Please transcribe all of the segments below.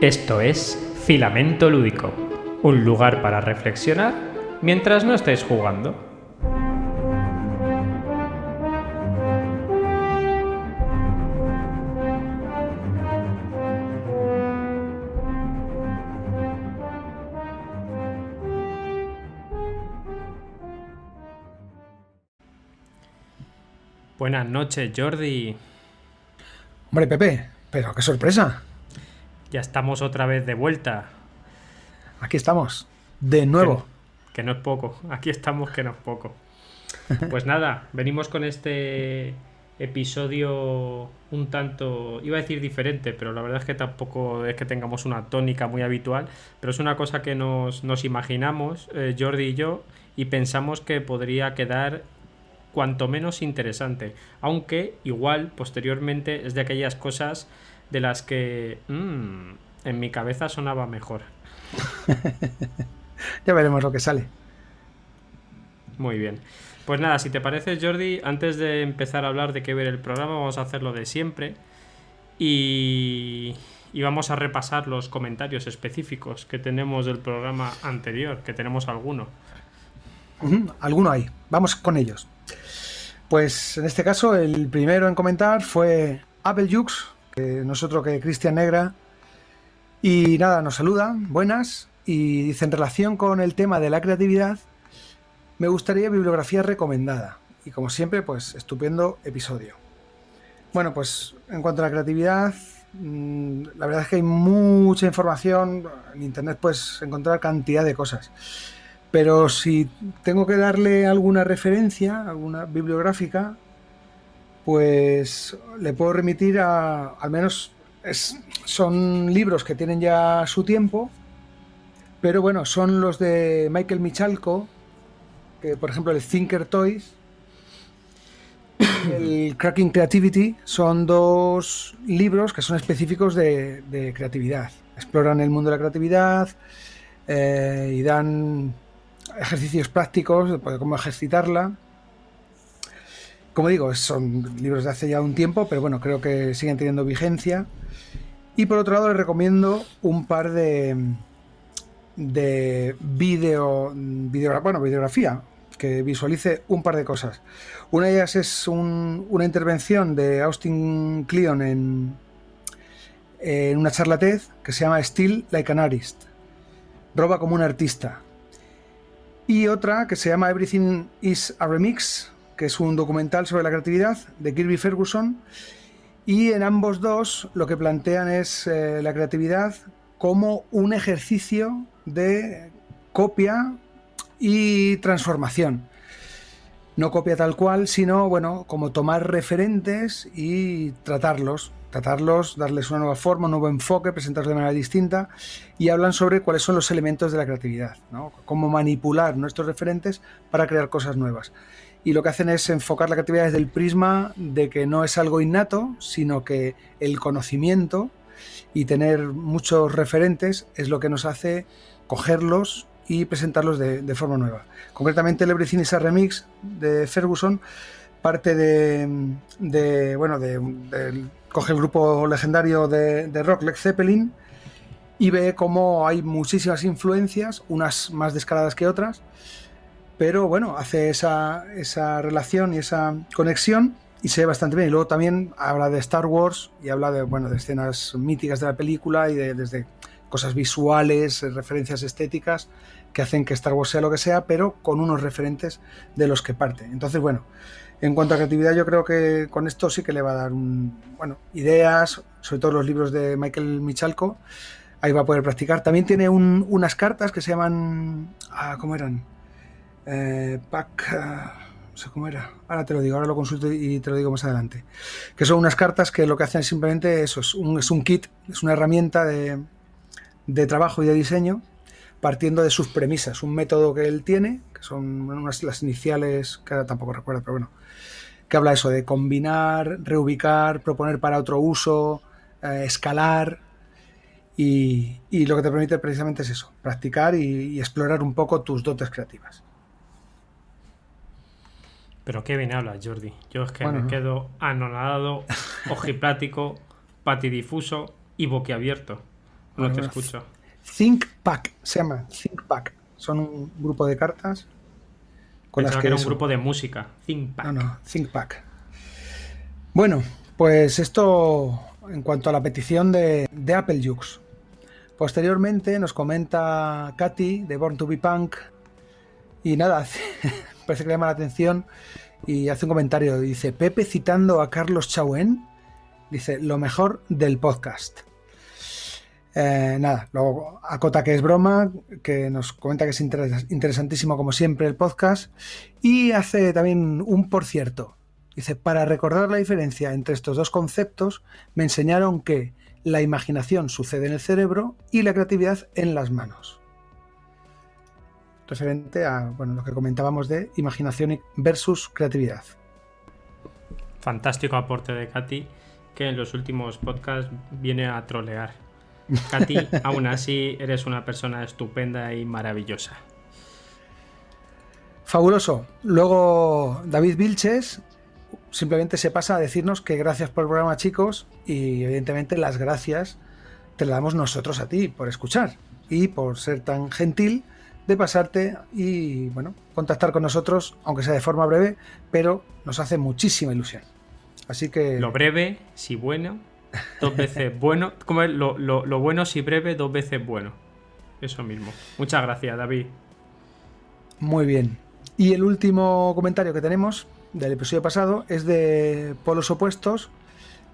Esto es Filamento Lúdico, un lugar para reflexionar mientras no estáis jugando. Buenas noches, Jordi. Hombre, Pepe, pero qué sorpresa. Ya estamos otra vez de vuelta. Aquí estamos, de nuevo. Que, no es poco. Aquí estamos, que no es poco. Pues nada, venimos con este episodio un tanto, iba a decir diferente, pero la verdad es que tampoco es que tengamos una tónica muy habitual, pero es una cosa que nos, imaginamos, eh, Jordi y yo, y pensamos que podría quedar cuanto menos interesante, aunque igual posteriormente es de aquellas cosas de las que mm, en mi cabeza sonaba mejor. ya veremos lo que sale. Muy bien. Pues nada, si te parece, Jordi, antes de empezar a hablar de qué ver el programa, vamos a hacerlo de siempre. Y, y vamos a repasar los comentarios específicos que tenemos del programa anterior, que tenemos alguno. Alguno hay. Vamos con ellos. Pues en este caso, el primero en comentar fue Apple Jux, que nosotros que Cristian Negra. Y nada, nos saluda, buenas, y dice en relación con el tema de la creatividad, me gustaría bibliografía recomendada. Y como siempre, pues estupendo episodio. Bueno, pues en cuanto a la creatividad, mm, la verdad es que hay mucha información. En Internet puedes encontrar cantidad de cosas. Pero si tengo que darle alguna referencia, alguna bibliográfica, pues le puedo remitir a, al menos, son libros que tienen ya su tiempo, pero bueno, son los de Michael Michalko, que por ejemplo el Thinker Toys, el Cracking Creativity, son dos libros que son específicos de, creatividad. Exploran el mundo de la creatividad eh, y dan ejercicios prácticos de cómo ejercitarla. Como digo, son libros de hace ya un tiempo, pero bueno, creo que siguen teniendo vigencia. Y por otro lado, les recomiendo un par de, de video, bueno, videografía, que visualice un par de cosas. Una de ellas es una intervención de Austin Kleon en, en una charla TED que se llama Still Like an Artist. Roba como un artista y otra que se llama Everything is a Remix, que es un documental sobre la creatividad de Kirby Ferguson. Y en ambos dos lo que plantean es eh, la creatividad como un ejercicio de copia y transformación. No copia tal cual, sino bueno, como tomar referentes y tratarlos tratarlos, darles una nueva forma, un nuevo enfoque, presentarlos de manera distinta y hablan sobre cuáles son los elementos de la creatividad, ¿no? cómo manipular nuestros referentes para crear cosas nuevas. Y lo que hacen es enfocar la creatividad desde el prisma de que no es algo innato, sino que el conocimiento y tener muchos referentes es lo que nos hace cogerlos y presentarlos de, forma nueva. Concretamente is a Remix de Ferguson parte de, bueno, de, coge el grupo legendario de, rock Led Zeppelin y ve cómo hay muchísimas influencias, unas más descaradas que otras, pero bueno, hace esa, esa relación y esa conexión y se ve bastante bien. Y luego también habla de Star Wars y habla de, bueno, de escenas míticas de la película y de, desde cosas visuales, referencias estéticas que hacen que Star Wars sea lo que sea, pero con unos referentes de los que parte. Entonces, bueno, en cuanto a creatividad, yo creo que con esto sí que le va a dar bueno, ideas, sobre todo los libros de Michael Michalko. Ahí va a poder practicar. También tiene unas cartas que se llaman. Ah, ¿Cómo eran? Eh, pack. Ah, no sé cómo era. Ahora te lo digo, ahora lo consulto y te lo digo más adelante. Que son unas cartas que lo que hacen simplemente eso, es un, es un kit, es una herramienta de, trabajo y de diseño partiendo de sus premisas, un método que él tiene, que son unas las iniciales, que ahora tampoco recuerdo, pero bueno, que habla eso de combinar, reubicar, proponer para otro uso, eh, escalar. Y, lo que te permite precisamente es eso, practicar y, explorar un poco tus dotes creativas. Pero qué bien hablas, Jordi. Yo es que me quedo anonadado, ojiplático, patidifuso y boquiabierto. No te escucho. Think Pack, se llama Think Pack. Son un grupo de cartas con las que, era un grupo de música. Think Pack. No, no, Think Pack. Bueno, pues esto en cuanto a la petición de, de Apple Jux. Posteriormente nos comenta Katy de Born to Be Punk y nada, parece que le llama la atención y hace un comentario. Dice, Pepe citando a Carlos Chauen, dice, lo mejor del podcast. Eh, nada, luego acota que es broma, que nos comenta que es interesantísimo como siempre el podcast y hace también un por cierto. Dice, para recordar la diferencia entre estos dos conceptos, me enseñaron que la imaginación sucede en el cerebro y la creatividad en las manos. Referente a bueno, lo que comentábamos de imaginación versus creatividad. Fantástico aporte de Katy, que en los últimos podcasts viene a trolear. Katy, aún así eres una persona estupenda y maravillosa. Fabuloso. Luego David Vilches simplemente se pasa a decirnos que gracias por el programa chicos y evidentemente las gracias te las damos nosotros a ti por escuchar y por ser tan gentil de pasarte y bueno, contactar con nosotros, aunque sea de forma breve, pero nos hace muchísima ilusión. Así que... Lo breve, si bueno, dos veces bueno. Como es? Lo, lo, bueno si breve, dos veces bueno. Eso mismo. Muchas gracias, David. Muy bien. Y el último comentario que tenemos del episodio pasado es de polos opuestos,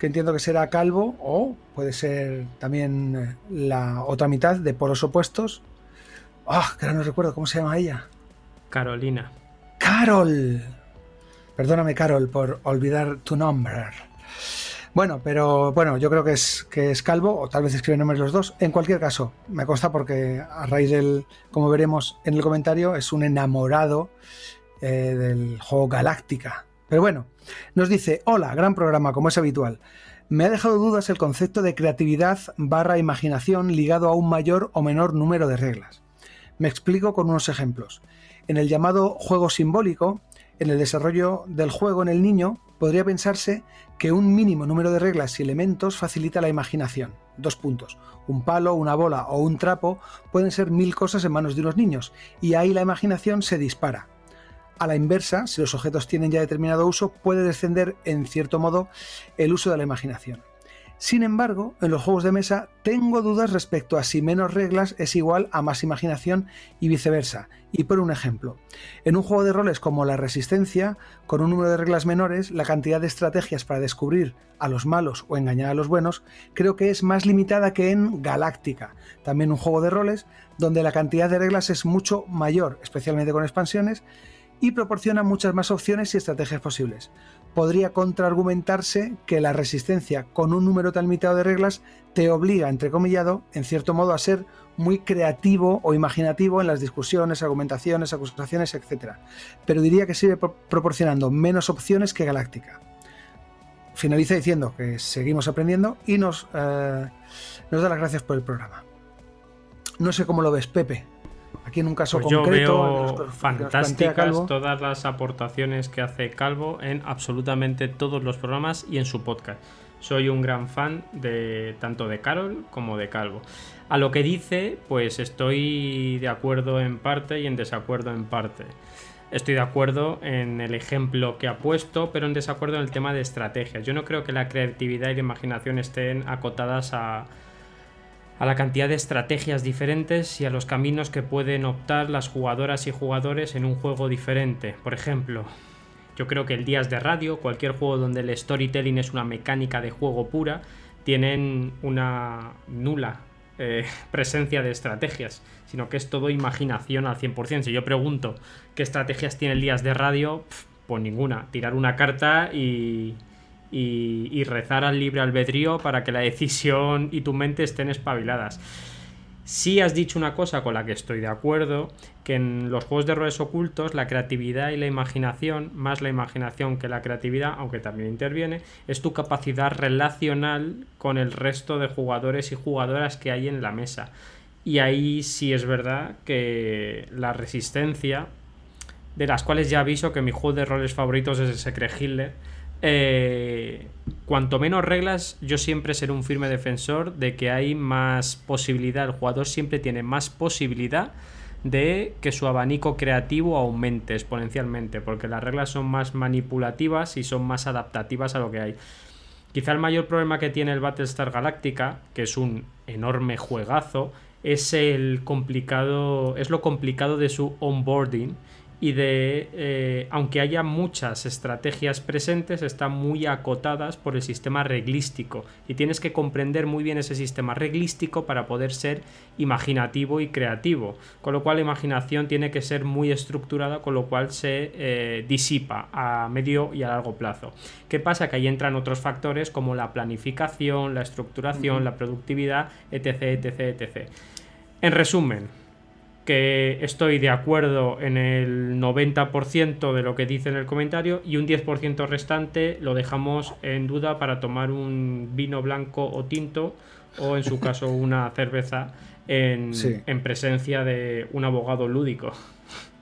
que entiendo que será Calvo o puede ser también eh, la otra mitad de polos opuestos. Ah, que ahora no recuerdo cómo se llama ella. Carolina. Carol. Perdóname, Carol, por olvidar tu nombre. Bueno, pero bueno, yo creo que es, que es calvo, o tal vez escriben nombres los dos. En cualquier caso, me consta porque a raíz del, como veremos en el comentario, es un enamorado eh, del juego Galáctica. Pero bueno, nos dice, hola, gran programa, como es habitual. Me ha dejado dudas el concepto de creatividad barra imaginación ligado a un mayor o menor número de reglas. Me explico con unos ejemplos. En el llamado juego simbólico, en el desarrollo del juego en el niño, podría pensarse que un mínimo número de reglas y elementos facilita la imaginación. Dos puntos. Un palo, una bola o un trapo pueden ser mil cosas en manos de unos niños, y ahí la imaginación se dispara. A la inversa, si los objetos tienen ya determinado uso, puede descender en cierto modo el uso de la imaginación. Sin embargo, en los juegos de mesa tengo dudas respecto a si menos reglas es igual a más imaginación y viceversa. Y por un ejemplo, en un juego de roles como la Resistencia, con un número de reglas menores, la cantidad de estrategias para descubrir a los malos o engañar a los buenos creo que es más limitada que en Galáctica, también un juego de roles donde la cantidad de reglas es mucho mayor, especialmente con expansiones, y proporciona muchas más opciones y estrategias posibles podría contraargumentarse que la resistencia con un número tan limitado de reglas te obliga, entrecomillado, en cierto modo a ser muy creativo o imaginativo en las discusiones, argumentaciones, acusaciones, etc. Pero diría que sigue proporcionando menos opciones que Galáctica. Finaliza diciendo que seguimos aprendiendo y nos, eh, nos da las gracias por el programa. No sé cómo lo ves, Pepe. Aquí en un caso pues concreto. Yo veo fantásticas todas las aportaciones que hace Calvo en absolutamente todos los programas y en su podcast. Soy un gran fan de tanto de Carol como de Calvo. A lo que dice, pues estoy de acuerdo en parte y en desacuerdo en parte. Estoy de acuerdo en el ejemplo que ha puesto, pero en desacuerdo en el tema de estrategias. Yo no creo que la creatividad y la imaginación estén acotadas a, a la cantidad de estrategias diferentes y a los caminos que pueden optar las jugadoras y jugadores en un juego diferente. Por ejemplo, yo creo que el Días de Radio, cualquier juego donde el storytelling es una mecánica de juego pura, tienen una nula eh, presencia de estrategias, sino que es todo imaginación al 100%. Si yo pregunto qué estrategias tiene el Días de Radio, pues ninguna. Tirar una carta y, y, rezar al libre albedrío para que la decisión y tu mente estén espabiladas. Si has dicho una cosa con la que estoy de acuerdo, que en los juegos de roles ocultos la creatividad y la imaginación, más la imaginación que la creatividad, aunque también interviene, es tu capacidad relacional con el resto de jugadores y jugadoras que hay en la mesa. Y ahí sí es verdad que la resistencia, de las cuales ya aviso que mi juego de roles favoritos es el Secret Hitler, eh, cuanto menos reglas, yo siempre seré un firme defensor de que hay más posibilidad, el jugador siempre tiene más posibilidad de que su abanico creativo aumente exponencialmente, porque las reglas son más manipulativas y son más adaptativas a lo que hay. Quizá el mayor problema que tiene el Battlestar Galactica, que es un enorme juegazo, es el complicado, es lo complicado de su onboarding y de, eh, aunque haya muchas estrategias presentes, están muy acotadas por el sistema reglístico y tienes que comprender muy bien ese sistema reglístico para poder ser imaginativo y creativo, con lo cual la imaginación tiene que ser muy estructurada, con lo cual se eh, disipa a medio y a largo plazo. ¿Qué pasa? Que ahí entran otros factores como la planificación, la estructuración, la productividad, etc, etc, etc. En resumen, que estoy de acuerdo en el 90% de lo que dice en el comentario y un 10% restante lo dejamos en duda para tomar un vino blanco o tinto o en su caso una cerveza en, en presencia de un abogado lúdico.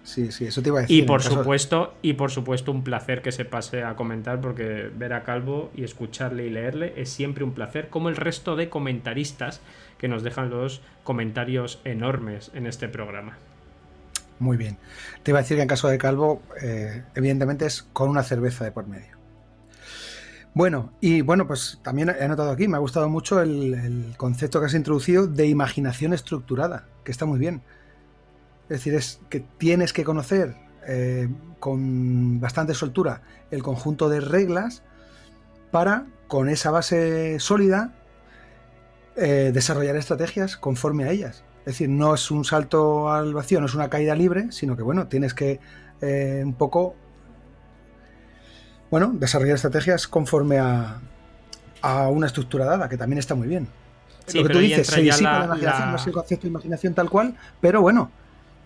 Sí, sí, eso te iba a decir. Y por supuesto, y por supuesto, un placer que se pase a comentar, porque ver a Calvo y escucharle y leerle es siempre un placer, como el resto de comentaristas que nos dejan los comentarios enormes en este programa. Muy bien. Te iba a decir que en caso de Calvo, eh, evidentemente es con una cerveza de por medio. Bueno, y bueno, pues también he notado aquí, me ha gustado mucho el, concepto que has introducido de imaginación estructurada, que está muy bien. Es decir, es que tienes que conocer eh, con bastante soltura el conjunto de reglas para, con esa base sólida, eh, desarrollar estrategias conforme a ellas. Es decir, no es un salto al vacío, no es una caída libre, sino que bueno, tienes que eh, un poco bueno, desarrollar estrategias conforme a, a, una estructura dada, que también está muy bien. Lo que tú dices, se disipa la, imaginación, no es el concepto de imaginación tal cual, pero bueno,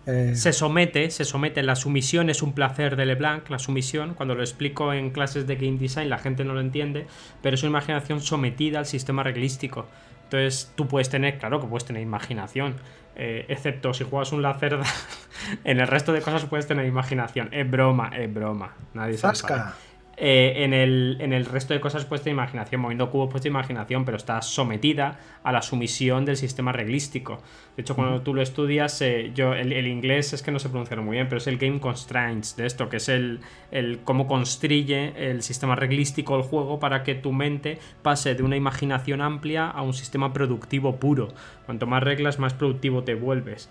eh, se somete, se somete. La sumisión es un placer de LeBlanc, la sumisión. Cuando lo explico en clases de game design, la gente no lo entiende, pero es una imaginación sometida al sistema reglístico. Entonces, tú puedes tener, claro que puedes tener imaginación, eh, excepto si juegas un lacerda. en el resto de cosas puedes tener imaginación. Es broma, es broma. Nadie se eh, en, el, en, el, resto de cosas puesta imaginación, moviendo cubos puesta imaginación, pero está sometida a la sumisión del sistema reglístico. De hecho, cuando tú lo estudias, eh, yo el, inglés es que no se pronuncia muy bien, pero es el game constraints de esto, que es el, el cómo construye el sistema reglístico el juego para que tu mente pase de una imaginación amplia a un sistema productivo puro. Cuanto más reglas, más productivo te vuelves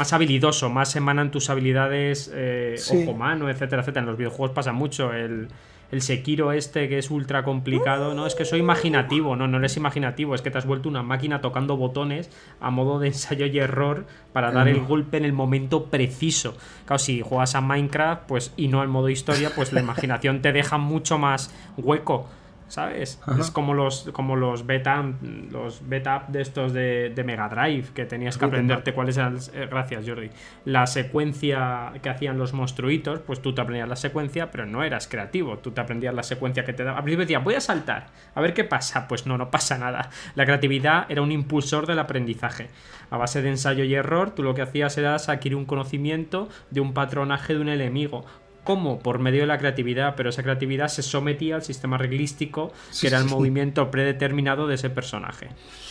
más habilidoso, más emanan tus habilidades eh, ojo mano, etcétera, etcétera. En los videojuegos pasa mucho. El, el Sekiro este que es ultra complicado, no, es que soy imaginativo, no, no eres imaginativo, es que te has vuelto una máquina tocando botones a modo de ensayo y error para dar el golpe en el momento preciso. Claro, si juegas a Minecraft pues y no al modo historia, pues la imaginación te deja mucho más hueco ¿sabes? Es como los, como los beta, los beta de estos de, Mega Drive, que tenías que aprenderte cuáles eran, eh, gracias Jordi, la secuencia que hacían los monstruitos, pues tú te aprendías la secuencia, pero no eras creativo, tú te aprendías la secuencia que te daba. A principio decía, voy a saltar, a ver qué pasa, pues no, no pasa nada. La creatividad era un impulsor del aprendizaje. A base de ensayo y error, tú lo que hacías era adquirir un conocimiento de un patronaje de un enemigo ¿Cómo? Por medio de la creatividad, pero esa creatividad se sometía al sistema reglístico, que era el movimiento predeterminado de ese personaje.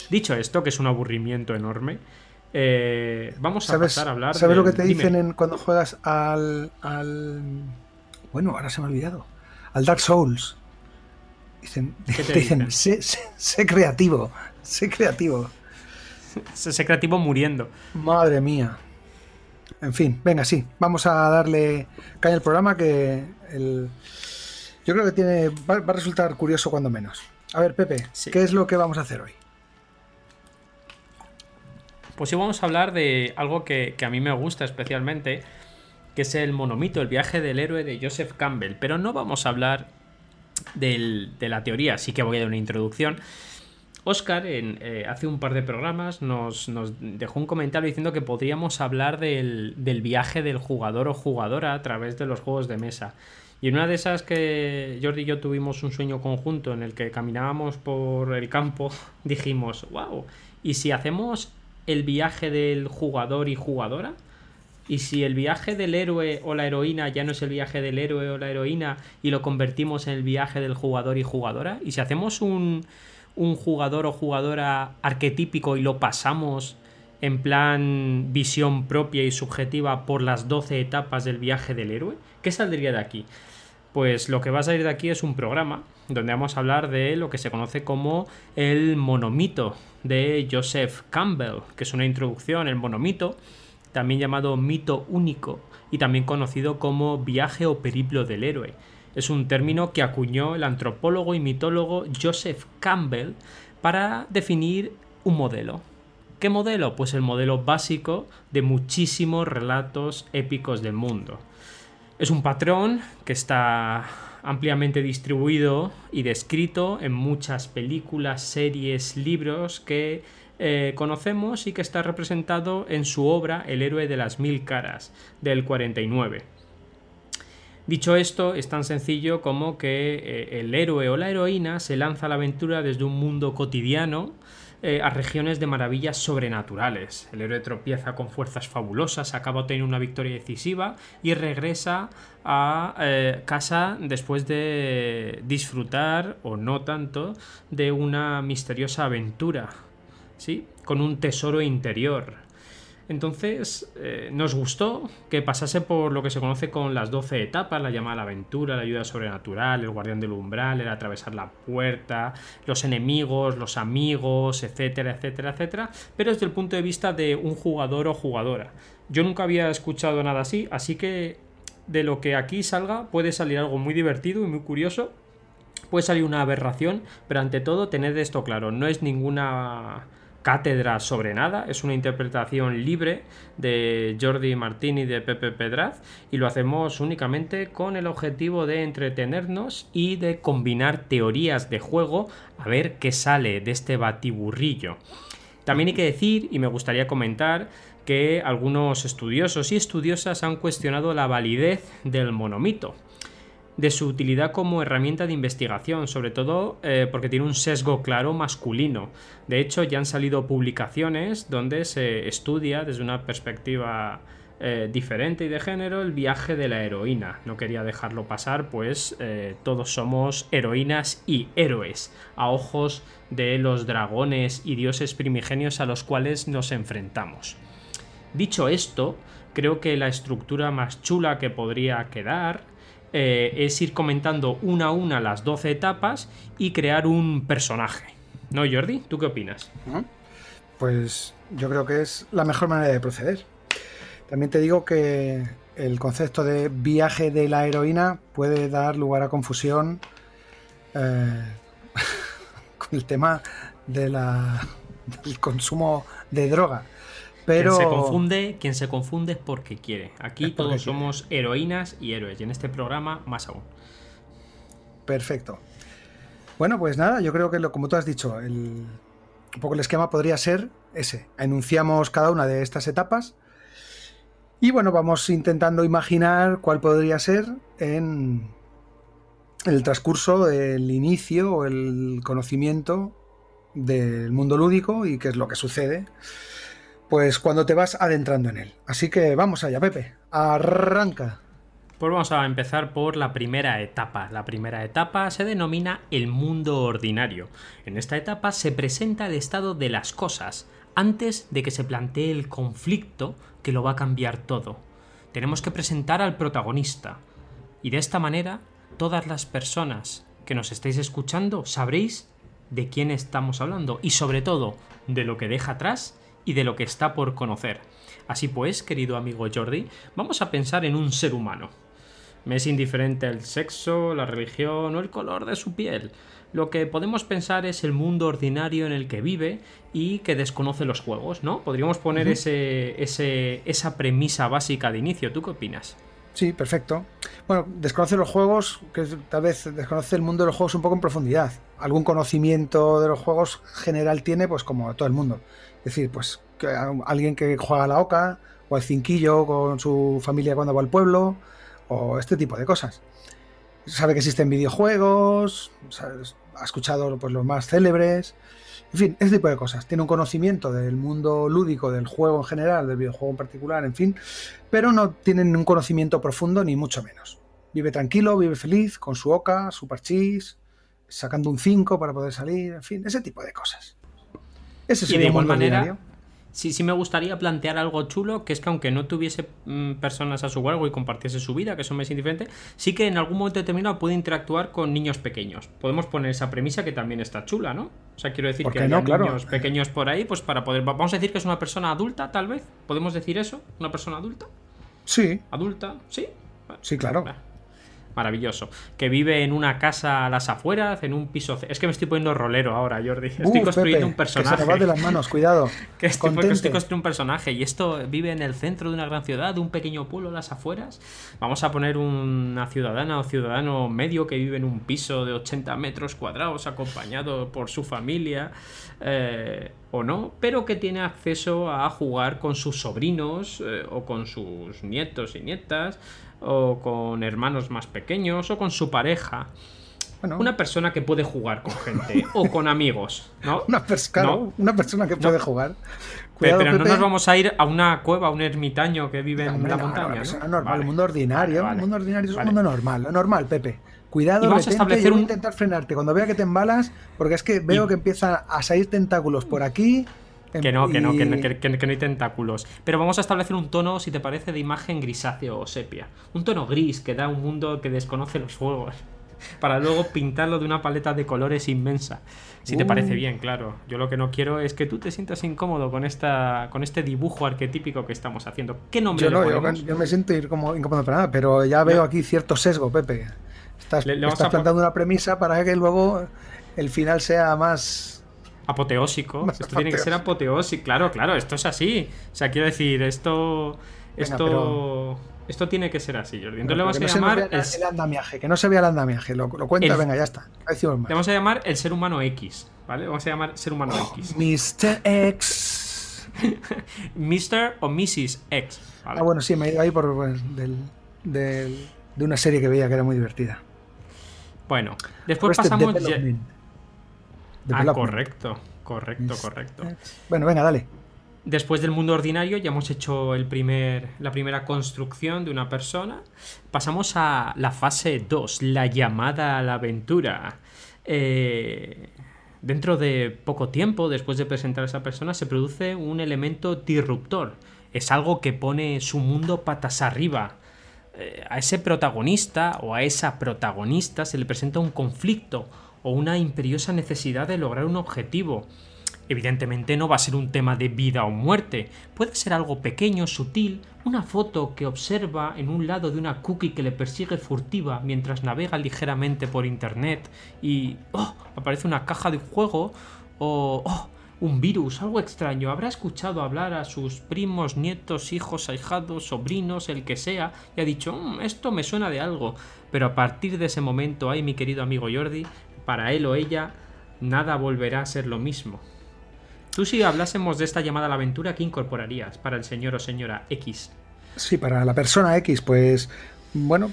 Dicho esto, que es un aburrimiento enorme, eh, vamos a pasar a hablar. ¿Sabes lo que te dicen cuando juegas al, al. Bueno, ahora se me ha olvidado. Al Dark Souls. Dicen, ¿Qué te, dicen, sé, creativo, sé creativo. sé creativo muriendo. Madre mía. En fin, venga, sí, vamos a darle caña al programa que el... yo creo que tiene va, a resultar curioso cuando menos. A ver, Pepe, ¿qué es lo que vamos a hacer hoy? Pues hoy vamos a hablar de algo que, a mí me gusta especialmente, que es el monomito, el viaje del héroe de Joseph Campbell. Pero no vamos a hablar de la teoría, sí que voy a dar una introducción, Oscar eh, hace un par de programas nos, dejó un comentario diciendo que podríamos hablar del, viaje del jugador o jugadora a través de los juegos de mesa. Y en una de esas que Jordi y yo tuvimos un sueño conjunto en el que caminábamos por el campo, dijimos, wow, ¿y si hacemos el viaje del jugador y jugadora? Y si el viaje del héroe o la heroína ya no es el viaje del héroe o la heroína y lo convertimos en el viaje del jugador y jugadora, y si hacemos un, un jugador o jugadora arquetípico y lo pasamos en plan visión propia y subjetiva por las 12 etapas del viaje del héroe, ¿qué saldría de aquí? Pues lo que va a salir de aquí es un programa donde vamos a hablar de lo que se conoce como el monomito de Joseph Campbell, que es una introducción, el monomito, también llamado mito único y también conocido como viaje o periplo del héroe. Es un término que acuñó el antropólogo y mitólogo Joseph Campbell para definir un modelo. ¿Qué modelo? Pues el modelo básico de muchísimos relatos épicos del mundo. Es un patrón que está ampliamente distribuido y descrito en muchas películas, series, libros que eh, conocemos y que está representado en su obra El héroe de las mil caras, del 49. Dicho esto, es tan sencillo como que eh, el héroe o la heroína se lanza a la aventura desde un mundo cotidiano eh, a regiones de maravillas sobrenaturales. El héroe tropieza con fuerzas fabulosas, acaba teniendo una victoria decisiva y regresa a eh, casa después de disfrutar, o no tanto, de una misteriosa aventura, ¿sí? Con un tesoro interior. Entonces, eh, nos gustó que pasase por lo que se conoce con las 12 etapas, la llamada la aventura, la ayuda sobrenatural, el guardián del umbral, el atravesar la puerta, los enemigos, los amigos, etcétera, etcétera, etcétera, pero desde el punto de vista de un jugador o jugadora. Yo nunca había escuchado nada así, así que de lo que aquí salga puede salir algo muy divertido y muy curioso, puede salir una aberración, pero ante todo tened esto claro, no es ninguna cátedra sobre nada, es una interpretación libre de Jordi Martini y de Pepe Pedraz y lo hacemos únicamente con el objetivo de entretenernos y de combinar teorías de juego a ver qué sale de este batiburrillo. También hay que decir, y me gustaría comentar, que algunos estudiosos y estudiosas han cuestionado la validez del monomito de su utilidad como herramienta de investigación, sobre todo eh, porque tiene un sesgo claro masculino. De hecho, ya han salido publicaciones donde se estudia desde una perspectiva eh, diferente y de género el viaje de la heroína. No quería dejarlo pasar, pues eh, todos somos heroínas y héroes a ojos de los dragones y dioses primigenios a los cuales nos enfrentamos. Dicho esto, creo que la estructura más chula que podría quedar eh, es ir comentando una a una las 12 etapas y crear un personaje. ¿No, Jordi? ¿Tú qué opinas? Pues yo creo que es la mejor manera de proceder. También te digo que el concepto de viaje de la heroína puede dar lugar a confusión eh, con el tema de la, del consumo de droga. Pero... Quien se confunde, quien se confunde es porque quiere. Aquí todos somos heroínas y héroes, y en este programa más aún. Perfecto. Bueno, pues nada, yo creo que lo, como tú has dicho, el, un poco el esquema podría ser ese. Enunciamos cada una de estas etapas y bueno, vamos intentando imaginar cuál podría ser en el transcurso del inicio o el conocimiento del mundo lúdico y qué es lo que sucede pues cuando te vas adentrando en él. Así que vamos allá, Pepe, arranca. Pues vamos a empezar por la primera etapa. La primera etapa se denomina el mundo ordinario. En esta etapa se presenta el estado de las cosas antes de que se plantee el conflicto que lo va a cambiar todo. Tenemos que presentar al protagonista. Y de esta manera, todas las personas que nos estáis escuchando sabréis de quién estamos hablando y sobre todo de lo que deja atrás y de lo que está por conocer. Así pues, querido amigo Jordi, vamos a pensar en un ser humano. Me es indiferente el sexo, la religión o el color de su piel. Lo que podemos pensar es el mundo ordinario en el que vive y que desconoce los juegos, ¿no? Podríamos poner ese, ese, esa premisa básica de inicio. ¿Tú qué opinas? Sí, perfecto. Bueno, desconoce los juegos, que tal vez desconoce el mundo de los juegos un poco en profundidad. Algún conocimiento de los juegos general tiene, pues como todo el mundo. Decir, pues que alguien que juega a la oca o al cinquillo con su familia cuando va al pueblo o este tipo de cosas. sabe que existen videojuegos, ha escuchado pues, los más célebres, en fin, ese tipo de cosas. Tiene un conocimiento del mundo lúdico, del juego en general, del videojuego en particular, en fin, pero no tienen un conocimiento profundo ni mucho menos. Vive tranquilo, vive feliz, con su oca, su parchís, sacando un 5 para poder salir, en fin, ese tipo de cosas. Ese y de igual manera, sí, sí me gustaría plantear algo chulo, que es que aunque no tuviese mm, personas a su cargo y compartiese su vida, que eso me es indiferente, sí que en algún momento determinado puede interactuar con niños pequeños. Podemos poner esa premisa que también está chula, ¿no? O sea, quiero decir que hay niños pequeños por ahí, pues para poder... Vamos a decir que es una persona adulta, tal vez. ¿Podemos decir eso? ¿Una persona adulta? Sí. ¿Adulta? ¿Sí? Sí, claro maravilloso. Que vive en una casa a las afueras, en un piso. Es que me estoy poniendo rolero ahora, Jordi. Estoy construyendo un personaje. Que se va de las manos, cuidado. que estoy, construyendo un personaje y esto vive en el centro de una gran ciudad, de un pequeño pueblo a las afueras. Vamos a poner una ciudadana o ciudadano medio que vive en un piso de 80 metros cuadrados, acompañado por su familia. Eh, o no, pero que tiene acceso a jugar con sus sobrinos eh, o con sus nietos y nietas o con hermanos más pequeños, o con su pareja. una persona que puede jugar con gente o con amigos, ¿no? Una, una persona que puede jugar. pero no nos vamos a ir a una cueva, a un ermitaño que vive en la montaña. ¿no? normal, el mundo ordinario. el mundo ordinario es un mundo normal, normal, Pepe. Cuidado, vamos a establecer intentar frenarte cuando vea que te embalas, porque es que veo que empiezan a salir tentáculos por aquí, que no, que no, que no, que, no hay tentáculos. Pero vamos a establecer un tono, si te parece, de imagen grisáceo o sepia. Un tono gris que da un mundo que desconoce los fuegos. Para luego pintarlo de una paleta de colores inmensa. Si te parece uh. bien, claro. Yo lo que no quiero es que tú te sientas incómodo con esta con este dibujo arquetípico que estamos haciendo. ¿Qué nombre yo no, yo, me siento como incómodo para nada, pero ya veo aquí cierto sesgo, Pepe. Estás, estás plantando una premisa para que luego el final sea más apoteósico. esto tiene que ser apoteósico. Claro, claro, esto es así. O sea, quiero decir, esto. esto. Esto tiene que ser así, Jordi. Entonces le vamos a llamar. el, andamiaje, que no se vea el andamiaje. Lo, lo cuenta, venga, ya está. Le vamos a llamar el ser humano X. ¿Vale? Vamos a llamar ser humano oh, X. Mr. X. Mr. o Mrs. X. Ah, bueno, sí, me he ido ahí por. del, de una serie que veía que era muy divertida. Bueno, después pasamos. Ah, correcto, correcto, correcto. Bueno, venga, dale. Después del mundo ordinario ya hemos hecho el primer, la primera construcción de una persona. Pasamos a la fase 2, la llamada a la aventura. Eh, dentro de poco tiempo, después de presentar a esa persona, se produce un elemento disruptor. Es algo que pone su mundo patas arriba. Eh, a ese protagonista o a esa protagonista se le presenta un conflicto o una imperiosa necesidad de lograr un objetivo. Evidentemente no va a ser un tema de vida o muerte, puede ser algo pequeño, sutil, una foto que observa en un lado de una cookie que le persigue furtiva mientras navega ligeramente por internet y oh, aparece una caja de juego o oh, un virus, algo extraño. Habrá escuchado hablar a sus primos, nietos, hijos, ahijados, sobrinos, el que sea, y ha dicho, mm, esto me suena de algo. Pero a partir de ese momento, ay mi querido amigo Jordi, para él o ella nada volverá a ser lo mismo. Tú si hablásemos de esta llamada a la aventura, ¿qué incorporarías para el señor o señora X? Sí, para la persona X, pues bueno,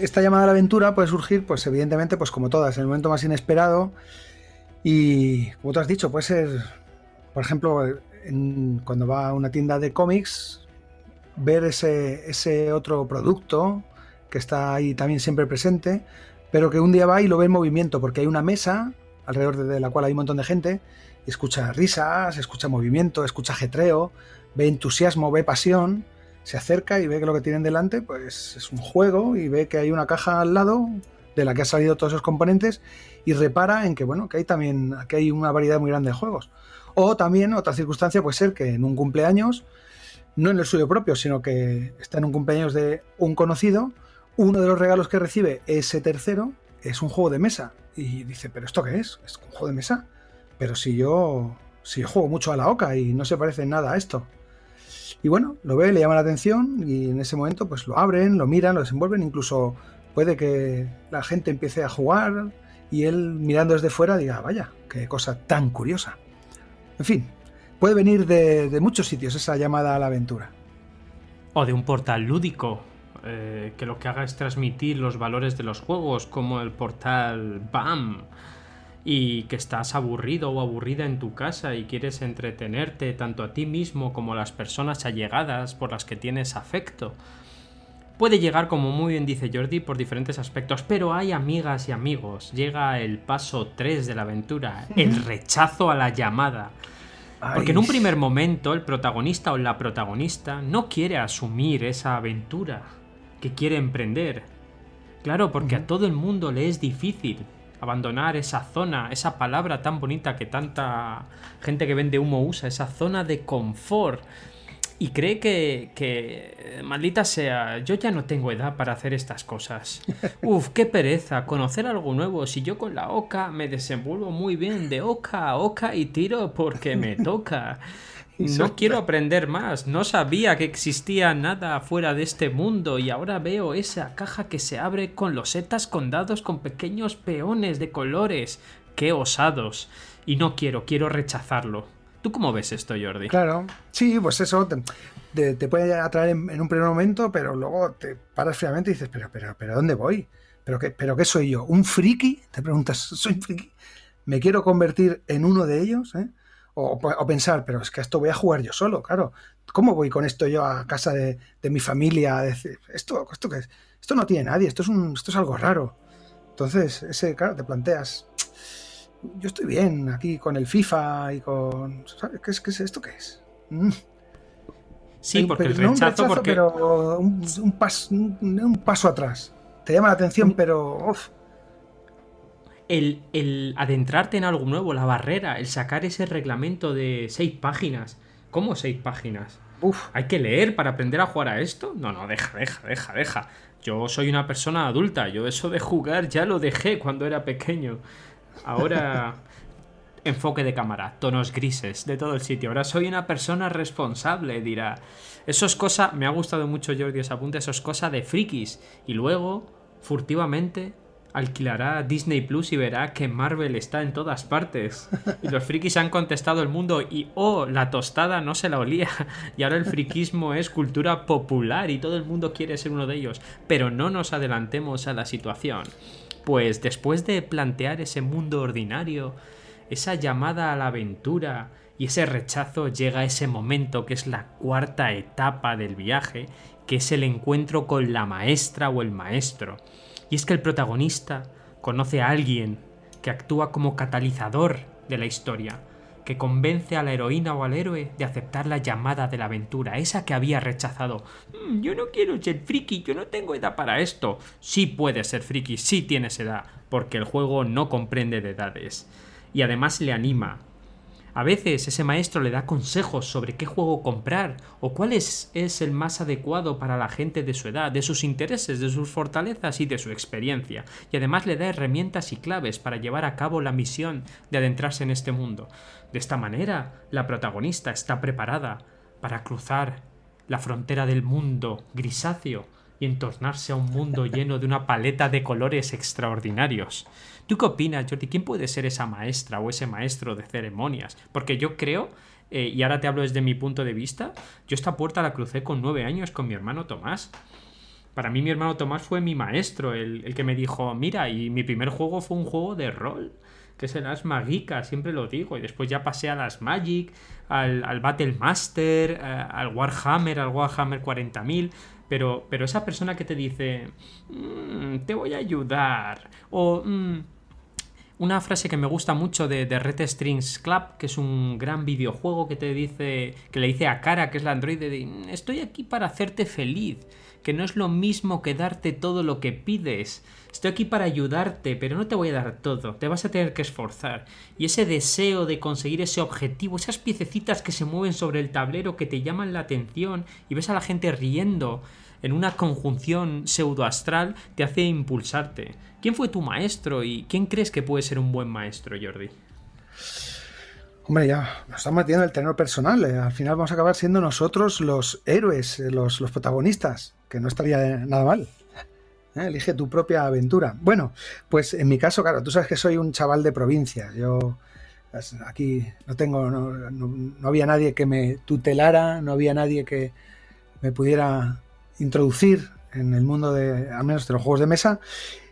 esta llamada a la aventura puede surgir, pues evidentemente, pues como todas, en el momento más inesperado. Y como tú has dicho, puede ser, por ejemplo, cuando va a una tienda de cómics, ver ese, ese otro producto que está ahí también siempre presente, pero que un día va y lo ve en movimiento, porque hay una mesa alrededor de la cual hay un montón de gente, escucha risas, escucha movimiento, escucha ajetreo, ve entusiasmo, ve pasión, se acerca y ve que lo que tienen delante pues es un juego y ve que hay una caja al lado de la que han salido todos esos componentes y repara en que bueno, que hay también que hay una variedad muy grande de juegos. O también otra circunstancia puede ser que en un cumpleaños, no en el suyo propio, sino que está en un cumpleaños de un conocido, uno de los regalos que recibe ese tercero es un juego de mesa. Y dice, ¿pero esto qué es? Es un juego de mesa. Pero si yo, si juego mucho a la oca y no se parece nada a esto. Y bueno, lo ve, le llama la atención y en ese momento pues lo abren, lo miran, lo desenvuelven, incluso puede que la gente empiece a jugar y él mirando desde fuera diga, vaya, qué cosa tan curiosa. En fin, puede venir de, muchos sitios esa llamada a la aventura. O de un portal lúdico, eh, que lo que haga es transmitir los valores de los juegos, como el portal BAM, y que estás aburrido o aburrida en tu casa y quieres entretenerte tanto a ti mismo como a las personas allegadas por las que tienes afecto. Puede llegar, como muy bien dice Jordi, por diferentes aspectos, pero hay amigas y amigos. Llega el paso 3 de la aventura, el rechazo a la llamada. Porque en un primer momento el protagonista o la protagonista no quiere asumir esa aventura que quiere emprender. Claro, porque a todo el mundo le es difícil abandonar esa zona, esa palabra tan bonita que tanta gente que vende humo usa, esa zona de confort. Y cree que, que, maldita sea, yo ya no tengo edad para hacer estas cosas. Uf, qué pereza, conocer algo nuevo. Si yo con la oca me desenvuelvo muy bien de oca a oca y tiro porque me toca. No quiero aprender más, no sabía que existía nada fuera de este mundo y ahora veo esa caja que se abre con losetas con dados con pequeños peones de colores. ¡Qué osados! Y no quiero, quiero rechazarlo. ¿Tú cómo ves esto, Jordi? Claro, sí, pues eso te, puede atraer en, un primer momento, pero luego te paras fríamente y dices, pero, pero, pero, ¿dónde voy? ¿Pero qué, ¿Pero qué soy yo? ¿Un friki? Te preguntas, ¿soy un friki? ¿Me quiero convertir en uno de ellos? ¿Eh? O, pensar, pero es que esto voy a jugar yo solo, claro. ¿Cómo voy con esto yo a casa de, mi familia a decir, esto, esto? Esto no tiene nadie, esto es, un, esto es algo raro. Entonces, ese, claro, te planteas, yo estoy bien aquí con el FIFA y con... ¿sabes? ¿Qué es, qué es esto qué es? Mm. Sí, porque el rechazo, porque... pero un, un, un, paso atrás. Te llama la atención, pero el, adentrarte en algo nuevo, la barrera, el sacar ese reglamento de seis páginas. ¿Cómo seis páginas? Uf, ¿hay que leer para aprender a jugar a esto? No, no, deja, deja, deja, deja. Yo soy una persona adulta, yo eso de jugar ya lo dejé cuando era pequeño. Ahora enfoque de cámara, tonos grises de todo el sitio. Ahora soy una persona responsable, dirá. Eso es cosa, me ha gustado mucho Jordi ese apunte, eso es cosa de frikis. Y luego, furtivamente, alquilará Disney Plus y verá que Marvel está en todas partes. Y los frikis han contestado el mundo y oh, la tostada no se la olía. Y ahora el friquismo es cultura popular y todo el mundo quiere ser uno de ellos. Pero no nos adelantemos a la situación. Pues después de plantear ese mundo ordinario, esa llamada a la aventura y ese rechazo llega ese momento que es la cuarta etapa del viaje, que es el encuentro con la maestra o el maestro. Y es que el protagonista conoce a alguien que actúa como catalizador de la historia, que convence a la heroína o al héroe de aceptar la llamada de la aventura, esa que había rechazado. Mm, yo no quiero ser friki, yo no tengo edad para esto. Sí puedes ser friki, sí tienes edad, porque el juego no comprende de edades. Y además le anima, a veces ese maestro le da consejos sobre qué juego comprar o cuál es, el más adecuado para la gente de su edad, de sus intereses, de sus fortalezas y de su experiencia. Y además le da herramientas y claves para llevar a cabo la misión de adentrarse en este mundo. De esta manera, la protagonista está preparada para cruzar la frontera del mundo grisáceo y entornarse a un mundo lleno de una paleta de colores extraordinarios. ¿Tú qué opinas, Jordi? ¿Quién puede ser esa maestra o ese maestro de ceremonias? Porque yo creo, eh, y ahora te hablo desde mi punto de vista, yo esta puerta la crucé con nueve años con mi hermano Tomás. Para mí mi hermano Tomás fue mi maestro, el, que me dijo, mira, y mi primer juego fue un juego de rol que es el Asma Magica, siempre lo digo, y después ya pasé a las Magic, al, al Battle Master, al Warhammer, al Warhammer 40.000, pero, pero esa persona que te dice, mm, te voy a ayudar, o... Mm, una frase que me gusta mucho de, Red Strings Club, que es un gran videojuego que te dice, que le dice a Cara, que es la androide, de, estoy aquí para hacerte feliz, que no es lo mismo que darte todo lo que pides. Estoy aquí para ayudarte, pero no te voy a dar todo, te vas a tener que esforzar. Y ese deseo de conseguir ese objetivo, esas piececitas que se mueven sobre el tablero que te llaman la atención y ves a la gente riendo, en una conjunción pseudoastral te hace impulsarte. ¿Quién fue tu maestro y quién crees que puede ser un buen maestro, Jordi? Hombre, ya nos estamos metiendo en el terreno personal. Eh. Al final vamos a acabar siendo nosotros los héroes, eh, los, protagonistas, que no estaría nada mal. Eh, elige tu propia aventura. Bueno, pues en mi caso, claro, tú sabes que soy un chaval de provincia. Yo aquí no tengo, no había nadie que me tutelara, no había nadie que me pudiera introducir en el mundo de, al menos de los juegos de mesa,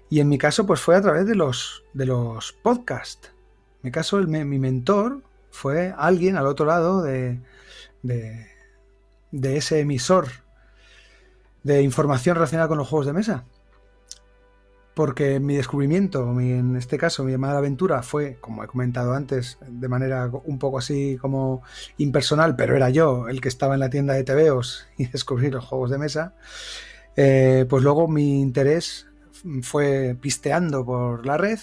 y en mi caso, pues fue a través de los, de los podcasts. En mi caso, el, mi mentor fue alguien al otro lado de, de, ese emisor de información relacionada con los juegos de mesa. Porque mi descubrimiento, en este caso mi llamada aventura, fue, como he comentado antes, de manera un poco así como impersonal, pero era yo el que estaba en la tienda de TVOs y descubrí los juegos de mesa. Eh, pues luego mi interés fue pisteando por la red,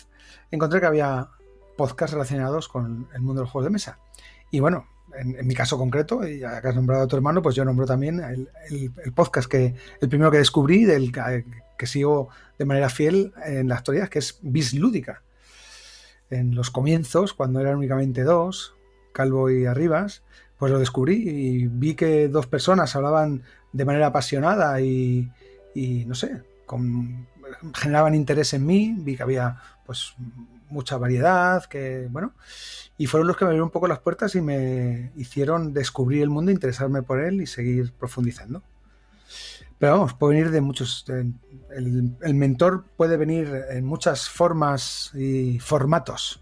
encontré que había podcasts relacionados con el mundo de los juegos de mesa. Y bueno, en, mi caso concreto, y ya que has nombrado a tu hermano, pues yo nombro también el, podcast que el primero que descubrí, del que, sigo de manera fiel en la actualidad, que es Bis Lúdica. En los comienzos, cuando eran únicamente dos, Calvo y Arribas, pues lo descubrí y vi que dos personas hablaban de manera apasionada y no sé, con, generaban interés en mí, vi que había pues mucha variedad, que bueno, y fueron los que me abrieron un poco las puertas y me hicieron descubrir el mundo, interesarme por él y seguir profundizando. Pero vamos, puede venir de muchos. el, mentor puede venir en muchas formas y formatos.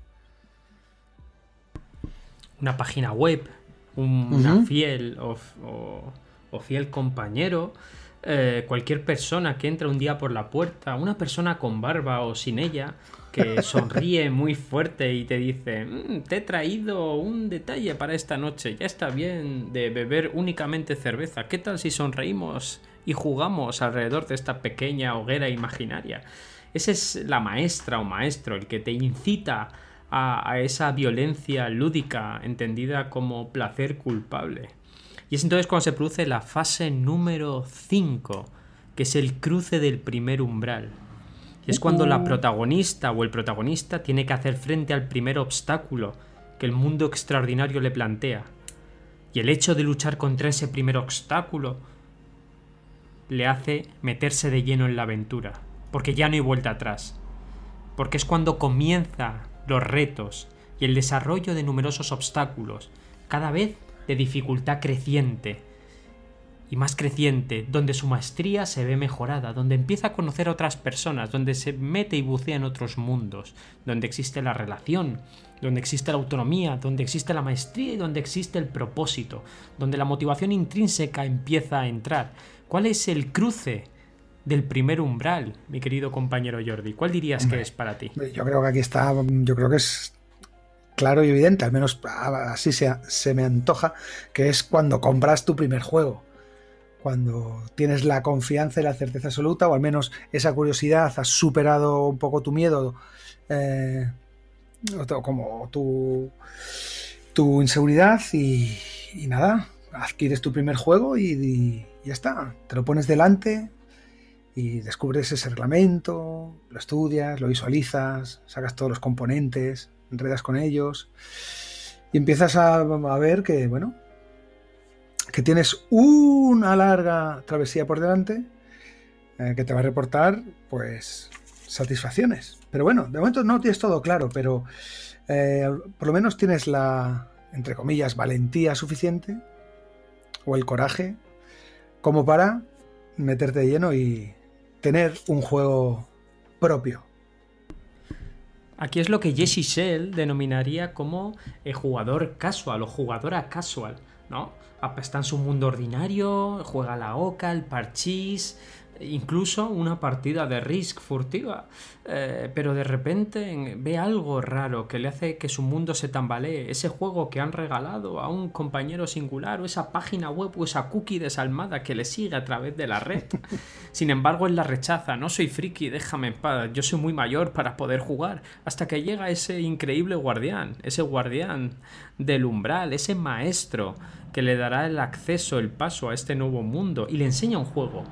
Una página web, un fiel o, fiel compañero, eh, cualquier persona que entra un día por la puerta, una persona con barba o sin ella, que sonríe muy fuerte y te dice, mm, te he traído un detalle para esta noche, ya está bien de beber únicamente cerveza, ¿qué tal si sonreímos y jugamos alrededor de esta pequeña hoguera imaginaria? Esa es la maestra o maestro, el que te incita a, a esa violencia lúdica entendida como placer culpable. Y es entonces cuando se produce la fase número 5, que es el cruce del primer umbral es cuando la protagonista o el protagonista tiene que hacer frente al primer obstáculo que el mundo extraordinario le plantea. Y el hecho de luchar contra ese primer obstáculo le hace meterse de lleno en la aventura, porque ya no hay vuelta atrás. Porque es cuando comienza los retos y el desarrollo de numerosos obstáculos, cada vez de dificultad creciente, y más creciente, donde su maestría se ve mejorada, donde empieza a conocer a otras personas, donde se mete y bucea en otros mundos, donde existe la relación, donde existe la autonomía, donde existe la maestría y donde existe el propósito, donde la motivación intrínseca empieza a entrar. ¿Cuál es el cruce del primer umbral, mi querido compañero Jordi? ¿Cuál dirías que es para ti? Yo creo que aquí está, yo creo que es claro y evidente, al menos así se, se me antoja, que es cuando compras tu primer juego. Cuando tienes la confianza y la certeza absoluta, o al menos esa curiosidad, has superado un poco tu miedo, eh, como tu, tu inseguridad y, nada, adquieres tu primer juego y, ya está, te lo pones delante y descubres ese reglamento, lo estudias, lo visualizas, sacas todos los componentes, enredas con ellos y empiezas a, ver que, bueno, que tienes una larga travesía por delante eh, que te va a reportar, pues, satisfacciones. Pero bueno, de momento no tienes todo claro, pero eh, por lo menos tienes la, entre comillas, valentía suficiente o el coraje como para meterte de lleno y tener un juego propio. Aquí es lo que Jesse Shell denominaría como el jugador casual o jugadora casual, ¿no? está en su mundo ordinario, juega la oca, el parchís, incluso una partida de Risk furtiva, eh, pero de repente ve algo raro que le hace que su mundo se tambalee, ese juego que han regalado a un compañero singular o esa página web o esa cookie desalmada que le sigue a través de la red. Sin embargo, él la rechaza, no soy friki, déjame en paz, yo soy muy mayor para poder jugar, hasta que llega ese increíble guardián, ese guardián del umbral, ese maestro que le dará el acceso, el paso a este nuevo mundo y le enseña un juego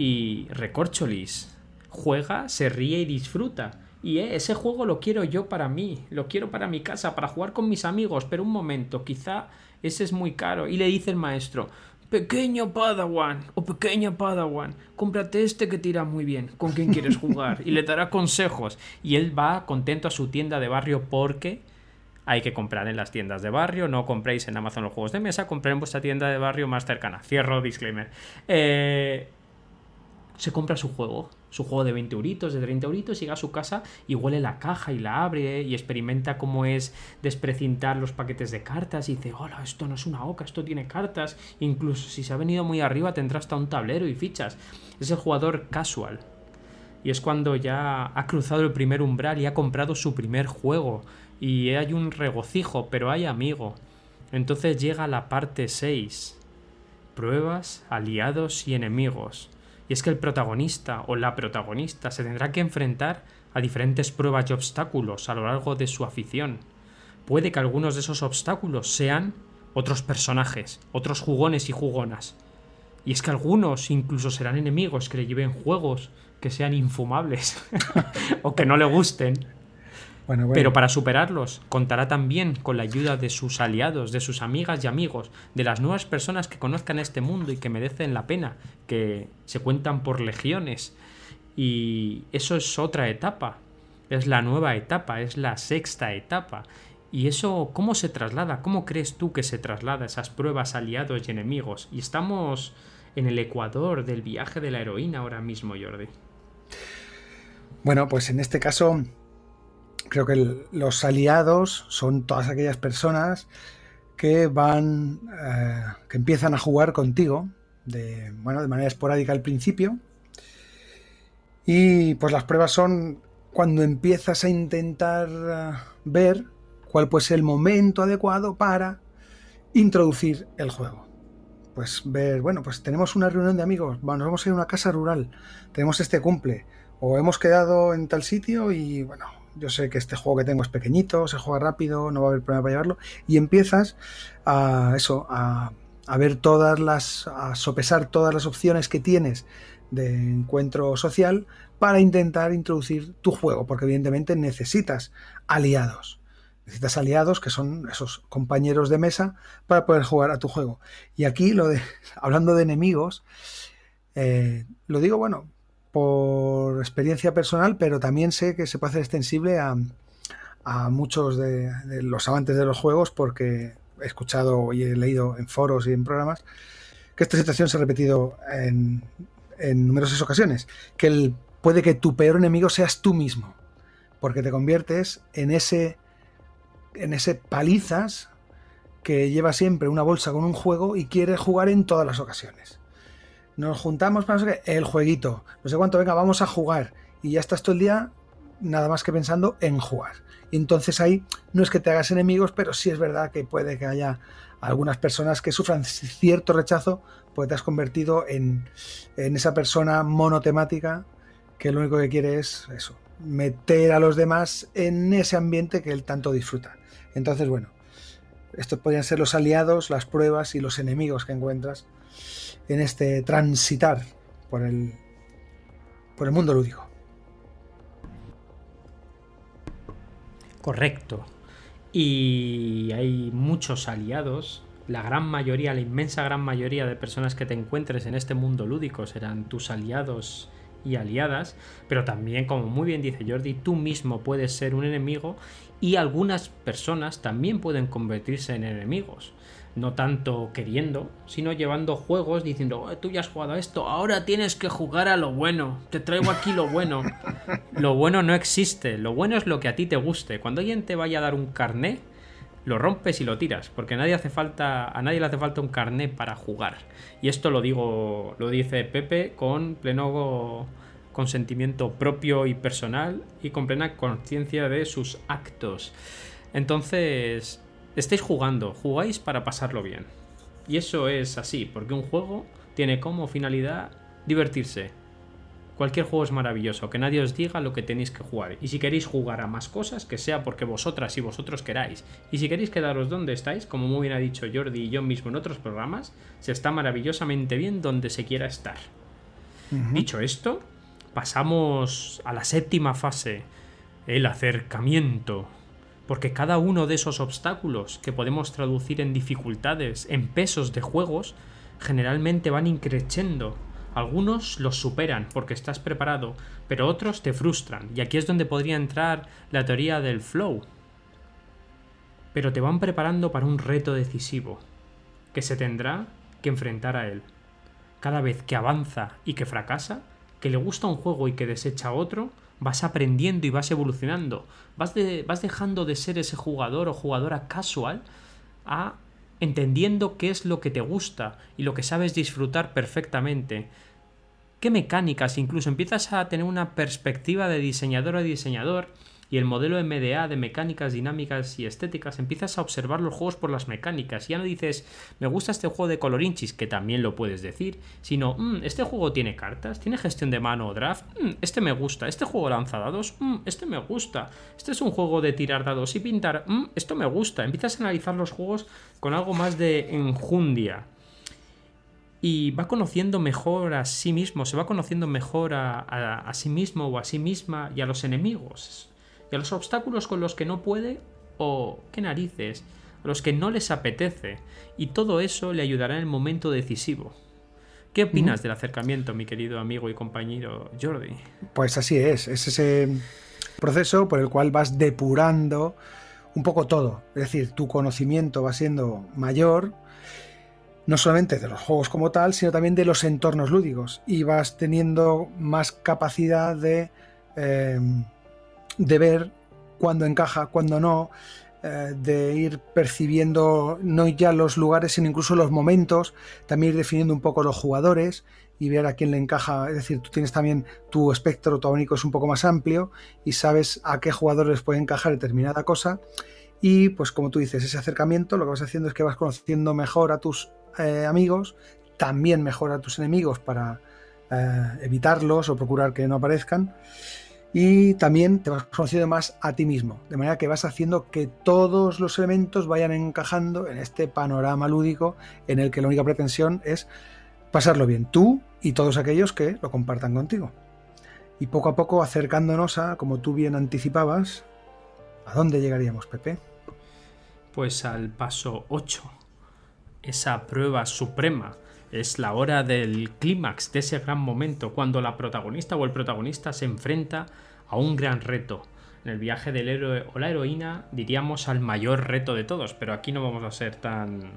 y Recorcholis juega, se ríe y disfruta. Y eh, ese juego lo quiero yo para mí, lo quiero para mi casa, para jugar con mis amigos, pero un momento, quizá ese es muy caro. Y le dice el maestro, pequeño Padawan o pequeña Padawan, cómprate este que tira muy bien, ¿con quién quieres jugar? Y le dará consejos. Y él va contento a su tienda de barrio porque hay que comprar en las tiendas de barrio, no compréis en Amazon los juegos de mesa, compré en vuestra tienda de barrio más cercana. Cierro disclaimer. Eh, se compra su juego, su juego de 20 euritos, de 30 euritos, llega a su casa y huele la caja y la abre y experimenta cómo es desprecintar los paquetes de cartas y dice, hola, esto no es una oca, esto tiene cartas, incluso si se ha venido muy arriba tendrá hasta un tablero y fichas. Es el jugador casual. Y es cuando ya ha cruzado el primer umbral y ha comprado su primer juego. Y hay un regocijo, pero hay amigo. Entonces llega la parte 6. Pruebas, aliados y enemigos. Y es que el protagonista o la protagonista se tendrá que enfrentar a diferentes pruebas y obstáculos a lo largo de su afición. Puede que algunos de esos obstáculos sean otros personajes, otros jugones y jugonas. Y es que algunos incluso serán enemigos que le lleven juegos que sean infumables o que no le gusten. Pero para superarlos, contará también con la ayuda de sus aliados, de sus amigas y amigos, de las nuevas personas que conozcan este mundo y que merecen la pena, que se cuentan por legiones. Y eso es otra etapa, es la nueva etapa, es la sexta etapa. ¿Y eso cómo se traslada? ¿Cómo crees tú que se traslada esas pruebas aliados y enemigos? Y estamos en el ecuador del viaje de la heroína ahora mismo, Jordi. Bueno, pues en este caso creo que los aliados son todas aquellas personas que van, eh, que empiezan a jugar contigo de, bueno, de manera esporádica al principio. Y pues las pruebas son cuando empiezas a intentar eh, ver cuál puede ser el momento adecuado para introducir el juego. Pues ver, bueno, pues tenemos una reunión de amigos, nos vamos a ir a una casa rural, tenemos este cumple, o hemos quedado en tal sitio y bueno, yo sé que este juego que tengo es pequeñito, se juega rápido, no va a haber problema para llevarlo, y empiezas a eso, a, ver todas las, a sopesar todas las opciones que tienes de encuentro social para intentar introducir tu juego, porque evidentemente necesitas aliados. Necesitas aliados que son esos compañeros de mesa para poder jugar a tu juego. Y aquí, lo de, hablando de enemigos, eh, lo digo, bueno, por experiencia personal, pero también sé que se puede hacer extensible a, muchos de, los amantes de los juegos porque he escuchado y he leído en foros y en programas que esta situación se ha repetido en, numerosas ocasiones, que puede que tu peor enemigo seas tú mismo, porque te conviertes en ese, en ese palizas que lleva siempre una bolsa con un juego y quiere jugar en todas las ocasiones nos juntamos para no sé qué, el jueguito, no sé cuánto, venga, vamos a jugar. Y ya estás todo el día nada más que pensando en jugar. Y entonces ahí no es que te hagas enemigos, pero sí es verdad que puede que haya algunas personas que sufran cierto rechazo, pues te has convertido en, en esa persona monotemática que lo único que quiere es eso, meter a los demás en ese ambiente que él tanto disfruta. Entonces, bueno, estos podrían ser los aliados, las pruebas y los enemigos que encuentras en este transitar por el, por el mundo lúdico. Correcto. Y hay muchos aliados. La gran mayoría, la inmensa gran mayoría de personas que te encuentres en este mundo lúdico serán tus aliados y aliadas, pero también, como muy bien dice Jordi, tú mismo puedes ser un enemigo y algunas personas también pueden convertirse en enemigos no tanto queriendo, sino llevando juegos diciendo, oh, tú ya has jugado a esto, ahora tienes que jugar a lo bueno, te traigo aquí lo bueno. lo bueno no existe, lo bueno es lo que a ti te guste. Cuando alguien te vaya a dar un carné, lo rompes y lo tiras, porque nadie hace falta, a nadie le hace falta un carné para jugar. Y esto lo digo, lo dice Pepe con pleno consentimiento propio y personal y con plena conciencia de sus actos. Entonces, estáis jugando, jugáis para pasarlo bien. Y eso es así, porque un juego tiene como finalidad divertirse. Cualquier juego es maravilloso, que nadie os diga lo que tenéis que jugar. Y si queréis jugar a más cosas, que sea porque vosotras y vosotros queráis. Y si queréis quedaros donde estáis, como muy bien ha dicho Jordi y yo mismo en otros programas, se está maravillosamente bien donde se quiera estar. Dicho esto, pasamos a la séptima fase, el acercamiento porque cada uno de esos obstáculos que podemos traducir en dificultades, en pesos de juegos, generalmente van increciendo. Algunos los superan porque estás preparado, pero otros te frustran, y aquí es donde podría entrar la teoría del flow. Pero te van preparando para un reto decisivo, que se tendrá que enfrentar a él. Cada vez que avanza y que fracasa, que le gusta un juego y que desecha otro, vas aprendiendo y vas evolucionando. Vas, vas dejando de ser ese jugador o jugadora casual a entendiendo qué es lo que te gusta y lo que sabes disfrutar perfectamente. ¿Qué mecánicas? Incluso empiezas a tener una perspectiva de diseñador a diseñador y el modelo MDA de mecánicas dinámicas y estéticas, empiezas a observar los juegos por las mecánicas. Ya no dices, me gusta este juego de colorinchis, que también lo puedes decir, sino, mm, este juego tiene cartas, tiene gestión de mano o draft, mm, este me gusta, este juego lanza dados, mm, este me gusta, este es un juego de tirar dados y pintar, esto me gusta. Empiezas a analizar los juegos con algo más de enjundia y va conociendo mejor a sí mismo, se va conociendo mejor a, sí mismo o a sí misma y a los enemigos y a los obstáculos con los que no puede o qué narices, a los que no les apetece, y todo eso le ayudará en el momento decisivo. ¿Qué opinas del acercamiento, mi querido amigo y compañero Jordi? Pues así es, es ese proceso por el cual vas depurando un poco todo, es decir, tu conocimiento va siendo mayor, no solamente de los juegos como tal, sino también de los entornos lúdicos, y vas teniendo más capacidad de... Eh, de ver cuándo encaja, cuándo no, eh, de ir percibiendo no ya los lugares, sino incluso los momentos, también ir definiendo un poco los jugadores y ver a quién le encaja. Es decir, tú tienes también tu espectro, tu abanico es un poco más amplio y sabes a qué jugadores puede encajar determinada cosa. Y pues como tú dices, ese acercamiento lo que vas haciendo es que vas conociendo mejor a tus eh, amigos, también mejor a tus enemigos para eh, evitarlos o procurar que no aparezcan y también te vas conociendo más a ti mismo, de manera que vas haciendo que todos los elementos vayan encajando en este panorama lúdico en el que la única pretensión es pasarlo bien, tú y todos aquellos que lo compartan contigo. Y poco a poco acercándonos a, como tú bien anticipabas, ¿a dónde llegaríamos, Pepe? Pues al paso 8, esa prueba suprema es la hora del clímax, de ese gran momento, cuando la protagonista o el protagonista se enfrenta a un gran reto. En el viaje del héroe o la heroína diríamos al mayor reto de todos, pero aquí no vamos a ser tan,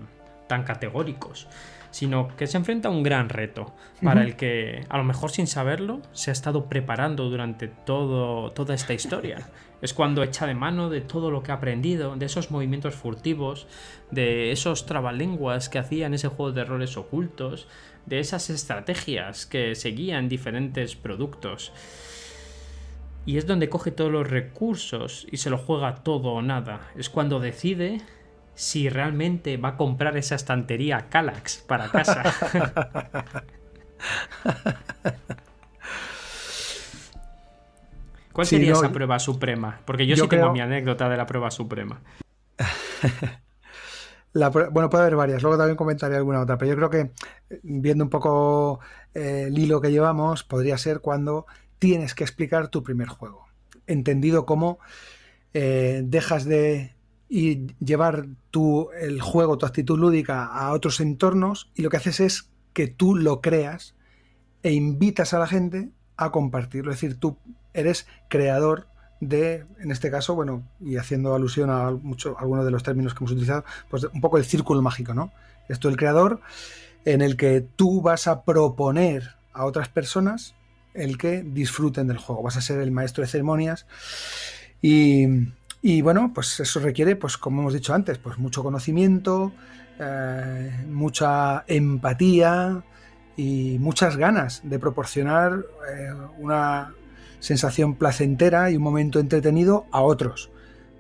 tan categóricos sino que se enfrenta a un gran reto para el que, a lo mejor sin saberlo, se ha estado preparando durante todo, toda esta historia. Es cuando echa de mano de todo lo que ha aprendido, de esos movimientos furtivos, de esos trabalenguas que hacía en ese juego de roles ocultos, de esas estrategias que seguían diferentes productos. Y es donde coge todos los recursos y se lo juega todo o nada. Es cuando decide si realmente va a comprar esa estantería Calax para casa. ¿Cuál sería esa prueba suprema? Porque yo, sí tengo mi anécdota de la prueba suprema. bueno, puede haber varias, luego también comentaré alguna otra, pero yo creo que viendo un poco eh, el hilo que llevamos, podría ser cuando tienes que explicar tu primer juego. Entendido como eh, dejas de y llevar el juego, tu actitud lúdica a otros entornos y lo que haces es que tú lo creas e invitas a la gente a compartirlo. Es decir, tú eres creador de, en este caso, bueno, y haciendo alusión a, mucho, algunos de los términos que hemos utilizado, pues un poco el círculo mágico, ¿no? Esto el creador en el que tú vas a proponer a otras personas el que disfruten del juego. Vas a ser el maestro de ceremonias y, y bueno, pues eso requiere, pues como hemos dicho antes, pues mucho conocimiento, eh, mucha empatía y muchas ganas de proporcionar eh, una sensación placentera y un momento entretenido a otros,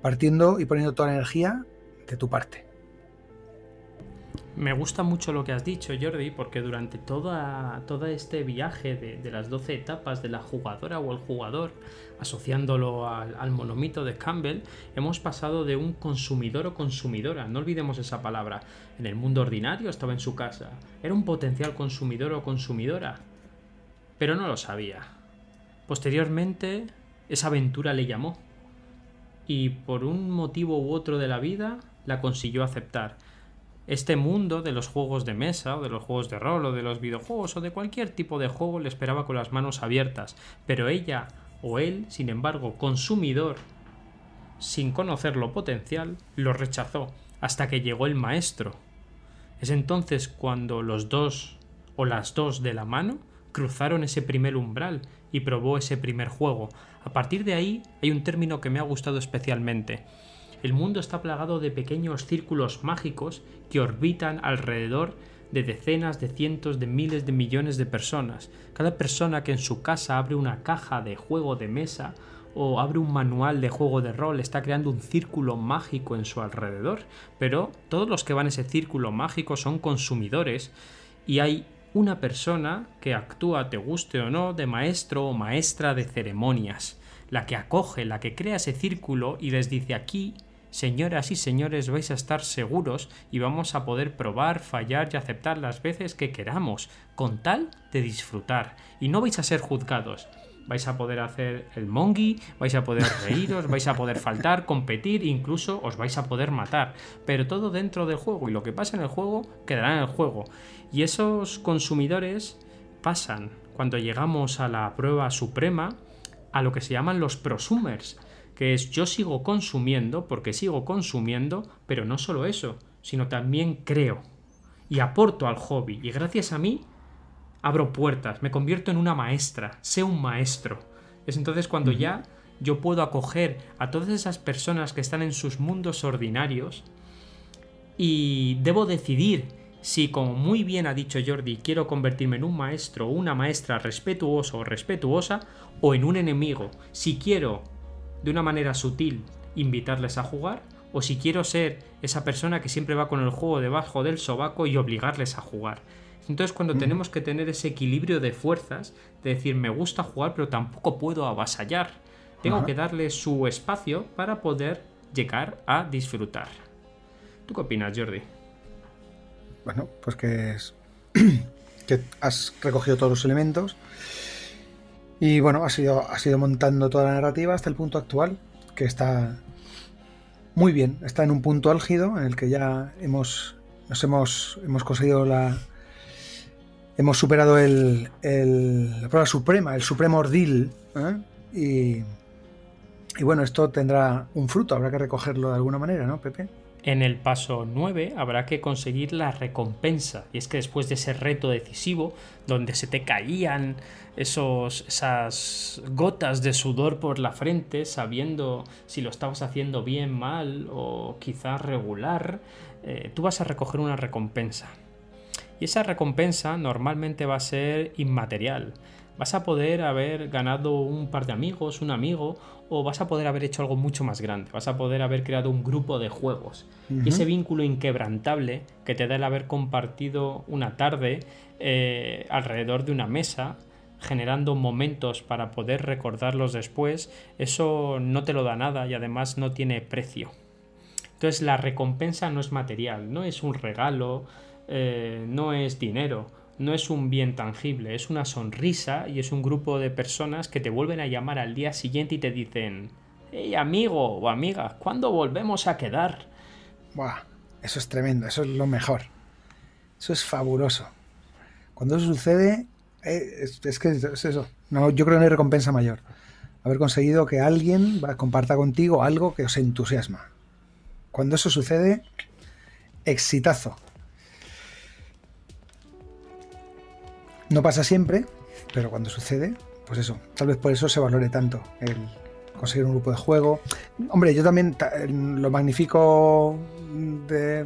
partiendo y poniendo toda la energía de tu parte. Me gusta mucho lo que has dicho, Jordi, porque durante toda, todo este viaje de, las 12 etapas de la jugadora o el jugador, asociándolo al, monomito de Campbell, hemos pasado de un consumidor o consumidora, no olvidemos esa palabra. En el mundo ordinario estaba en su casa, era un potencial consumidor o consumidora, pero no lo sabía. Posteriormente, esa aventura le llamó, y por un motivo u otro de la vida, la consiguió aceptar este mundo de los juegos de mesa, o de los juegos de rol, o de los videojuegos, o de cualquier tipo de juego le esperaba con las manos abiertas, pero ella o él, sin embargo, consumidor, sin conocer lo potencial, lo rechazó, hasta que llegó el maestro. Es entonces cuando los dos, o las dos de la mano, cruzaron ese primer umbral y probó ese primer juego. A partir de ahí hay un término que me ha gustado especialmente. El mundo está plagado de pequeños círculos mágicos que orbitan alrededor de decenas, de cientos, de miles de millones de personas. Cada persona que en su casa abre una caja de juego de mesa o abre un manual de juego de rol está creando un círculo mágico en su alrededor. Pero todos los que van a ese círculo mágico son consumidores y hay una persona que actúa, te guste o no, de maestro o maestra de ceremonias, la que acoge, la que crea ese círculo y les dice aquí, señoras y señores, vais a estar seguros y vamos a poder probar, fallar y aceptar las veces que queramos, con tal de disfrutar. Y no vais a ser juzgados, vais a poder hacer el mongi, vais a poder reíros, vais a poder faltar, competir, incluso os vais a poder matar. Pero todo dentro del juego y lo que pasa en el juego quedará en el juego. Y esos consumidores pasan, cuando llegamos a la prueba suprema, a lo que se llaman los prosumers, que es yo sigo consumiendo porque sigo consumiendo, pero no solo eso, sino también creo y aporto al hobby. Y gracias a mí abro puertas, me convierto en una maestra, sé un maestro. Es entonces cuando ya yo puedo acoger a todas esas personas que están en sus mundos ordinarios y debo decidir si, como muy bien ha dicho Jordi, quiero convertirme en un maestro o una maestra respetuoso o respetuosa o en un enemigo, si quiero de una manera sutil invitarles a jugar o si quiero ser esa persona que siempre va con el juego debajo del sobaco y obligarles a jugar. Entonces cuando tenemos que tener ese equilibrio de fuerzas, de decir me gusta jugar pero tampoco puedo avasallar, tengo que darle su espacio para poder llegar a disfrutar. ¿Tú qué opinas, Jordi? Bueno, pues que es que has recogido todos los elementos y bueno, has ido, has ido montando toda la narrativa hasta el punto actual, que está muy bien, está en un punto álgido en el que ya hemos, nos hemos, hemos conseguido la, hemos superado el, la prueba suprema, el supremo ordil. ¿eh? Y, y, bueno, esto tendrá un fruto, habrá que recogerlo de alguna manera, ¿no, Pepe? En el paso 9 habrá que conseguir la recompensa. Y es que después de ese reto decisivo, donde se te caían esos, esas gotas de sudor por la frente, sabiendo si lo estabas haciendo bien, mal o quizás regular, eh, tú vas a recoger una recompensa. Y esa recompensa normalmente va a ser inmaterial. Vas a poder haber ganado un par de amigos, un amigo, o vas a poder haber hecho algo mucho más grande. Vas a poder haber creado un grupo de juegos. Y ese vínculo inquebrantable que te da el haber compartido una tarde eh, alrededor de una mesa, generando momentos para poder recordarlos después, eso no te lo da nada y además no tiene precio. Entonces la recompensa no es material, no es un regalo, eh, no es dinero, no es un bien tangible, es una sonrisa y es un grupo de personas que te vuelven a llamar al día siguiente y te dicen, hey amigo o amiga, ¿cuándo volvemos a quedar? Buah, eso es tremendo, eso es lo mejor. Eso es fabuloso. Cuando eso sucede, eh, es, que es eso. No, yo creo que no hay recompensa mayor. Haber conseguido que alguien comparta contigo algo que os entusiasma. Cuando eso sucede, exitazo. No pasa siempre, pero cuando sucede, pues eso, tal vez por eso se valore tanto el conseguir un grupo de juego. Hombre, yo también lo magnifico de,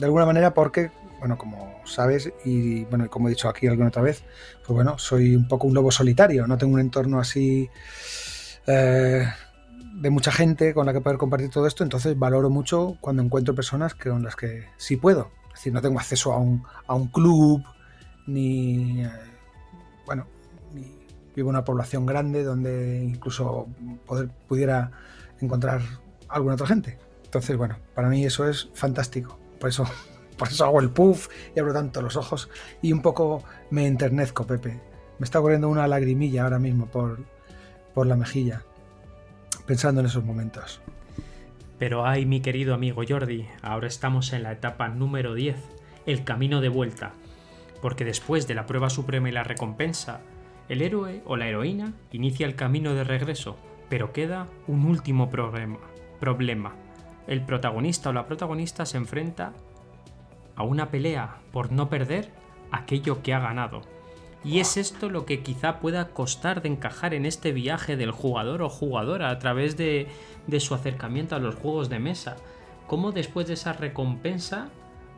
alguna manera porque, bueno, como sabes, y bueno, como he dicho aquí alguna otra vez, pues bueno, soy un poco un lobo solitario, no tengo un entorno así eh, de mucha gente con la que poder compartir todo esto, entonces valoro mucho cuando encuentro personas con las que sí puedo. Es decir, no tengo acceso a un, a un club, ni, eh, bueno, vivo en una población grande donde incluso poder, pudiera encontrar alguna otra gente. Entonces, bueno, para mí eso es fantástico. Por eso, por eso hago el puff y abro tanto los ojos y un poco me enternezco, Pepe. Me está corriendo una lagrimilla ahora mismo por, por la mejilla, pensando en esos momentos. Pero ay, mi querido amigo Jordi, ahora estamos en la etapa número 10, el camino de vuelta porque después de la prueba suprema y la recompensa, el héroe o la heroína inicia el camino de regreso, pero queda un último problema. problema. El protagonista o la protagonista se enfrenta a una pelea por no perder aquello que ha ganado. Y es esto lo que quizá pueda costar de encajar en este viaje del jugador o jugadora a través de, de su acercamiento a los juegos de mesa. Cómo después de esa recompensa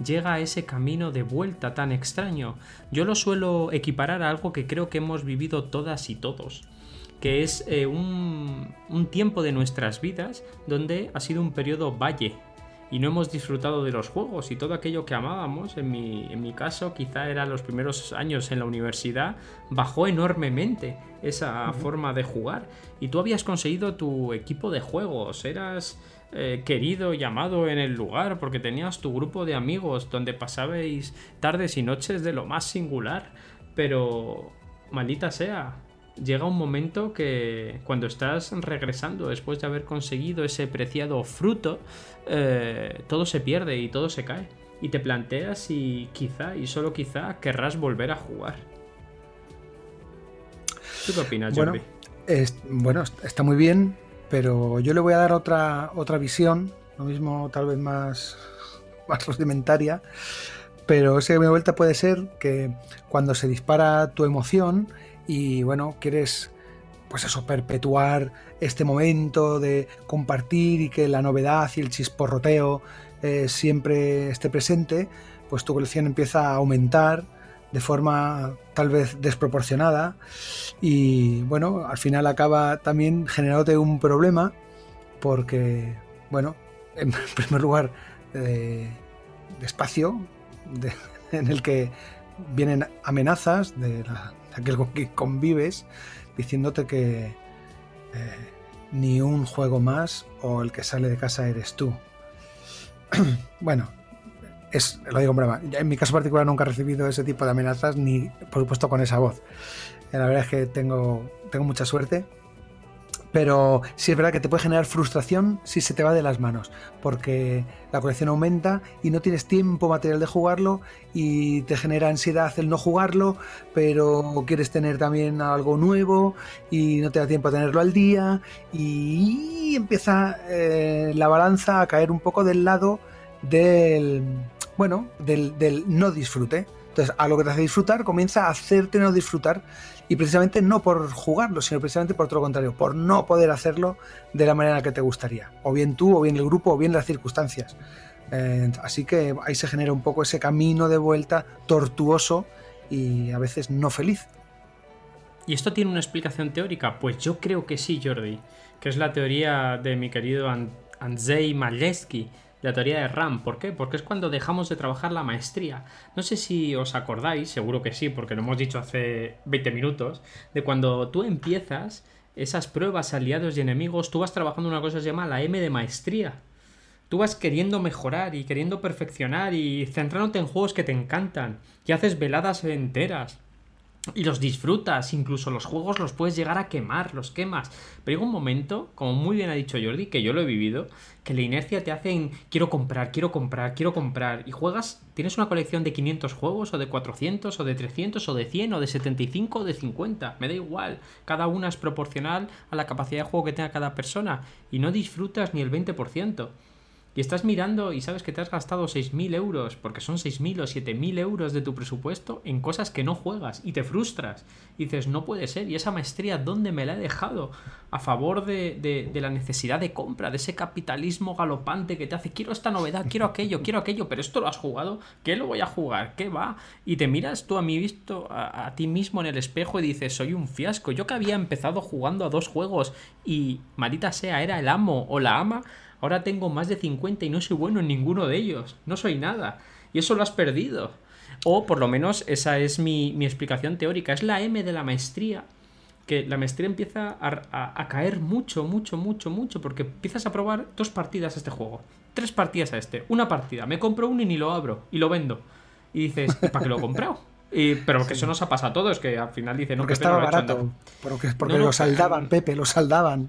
llega a ese camino de vuelta tan extraño. Yo lo suelo equiparar a algo que creo que hemos vivido todas y todos que es eh, un, un, tiempo de nuestras vidas donde ha sido un periodo valle y no hemos disfrutado de los juegos y todo aquello que amábamos, en mi, en mi caso quizá eran los primeros años en la universidad, bajó enormemente esa forma de jugar. Y tú habías conseguido tu equipo de juegos, eras eh, querido y amado en el lugar porque tenías tu grupo de amigos donde pasabais tardes y noches de lo más singular, pero maldita sea, llega un momento que cuando estás regresando después de haber conseguido ese preciado fruto, eh, todo se pierde y todo se cae. Y te planteas si quizá y solo quizá querrás volver a jugar. ¿Tú qué opinas, bueno, bueno, está muy bien, pero yo le voy a dar otra, otra visión, lo mismo tal vez más, más rudimentaria, pero ese mi vuelta puede ser que cuando se dispara tu emoción, y bueno, quieres pues eso, perpetuar este momento de compartir y que la novedad y el chisporroteo eh, siempre esté presente, pues tu colección empieza a aumentar de forma tal vez desproporcionada y bueno, al final acaba también generándote un problema porque, bueno, en primer lugar, de espacio en el que vienen amenazas de la, aquel con que convives, diciéndote que eh, ni un juego más o el que sale de casa eres tú. bueno, es, lo digo en broma. En mi caso particular nunca he recibido ese tipo de amenazas, ni por supuesto con esa voz. La verdad es que tengo, tengo mucha suerte pero sí es verdad que te puede generar frustración si se te va de las manos, porque la colección aumenta y no tienes tiempo material de jugarlo y te genera ansiedad el no jugarlo, pero quieres tener también algo nuevo y no te da tiempo a tenerlo al día y empieza eh, la balanza a caer un poco del lado del, bueno, del, del no disfrute. Entonces, a lo que te hace disfrutar comienza a hacerte no disfrutar y precisamente no por jugarlo, sino precisamente por todo lo contrario, por no poder hacerlo de la manera que te gustaría, o bien tú, o bien el grupo, o bien las circunstancias. Eh, así que ahí se genera un poco ese camino de vuelta tortuoso y a veces no feliz. ¿Y esto tiene una explicación teórica? Pues yo creo que sí, Jordi, que es la teoría de mi querido Andrzej Majewski, la teoría de RAM. ¿Por qué? Porque es cuando dejamos de trabajar la maestría. No sé si os acordáis, seguro que sí, porque lo hemos dicho hace 20 minutos, de cuando tú empiezas esas pruebas, aliados y enemigos, tú vas trabajando una cosa que se llama la M de maestría. Tú vas queriendo mejorar y queriendo perfeccionar y centrándote en juegos que te encantan. Y haces veladas enteras y los disfrutas, incluso los juegos los puedes llegar a quemar, los quemas. Pero llega un momento, como muy bien ha dicho Jordi, que yo lo he vivido, que la inercia te hace en quiero comprar, quiero comprar, quiero comprar. Y juegas, tienes una colección de 500 juegos, o de 400, o de 300, o de 100, o de 75, o de 50. Me da igual. Cada una es proporcional a la capacidad de juego que tenga cada persona. Y no disfrutas ni el 20% y estás mirando y sabes que te has gastado 6.000 euros, porque son 6.000 o 7.000 euros de tu presupuesto en cosas que no juegas y te frustras. Y dices, no puede ser, ¿y esa maestría dónde me la he dejado? A favor de, la necesidad de compra, de ese capitalismo galopante que te hace, quiero esta novedad, quiero aquello, quiero aquello, pero esto lo has jugado, ¿qué lo voy a jugar? ¿Qué va? Y te miras tú a mí visto, a, a ti mismo en el espejo y dices, soy un fiasco. Yo que había empezado jugando a dos juegos y, marita sea, era el amo o la ama Ahora tengo más de 50 y no soy bueno en ninguno de ellos. No soy nada. Y eso lo has perdido. O por lo menos esa es mi, explicación teórica. Es la M de la maestría. Que la maestría empieza a, caer mucho, mucho, mucho, mucho. Porque empiezas a probar dos partidas a este juego. Tres partidas a este. Una partida. Me compro uno y ni lo abro. Y lo vendo. Y dices, ¿para qué lo he comprado? Y, pero que eso nos ha pasado a todos, que al final dicen, no, porque estaba barato, porque, porque lo saldaban, Pepe, lo saldaban.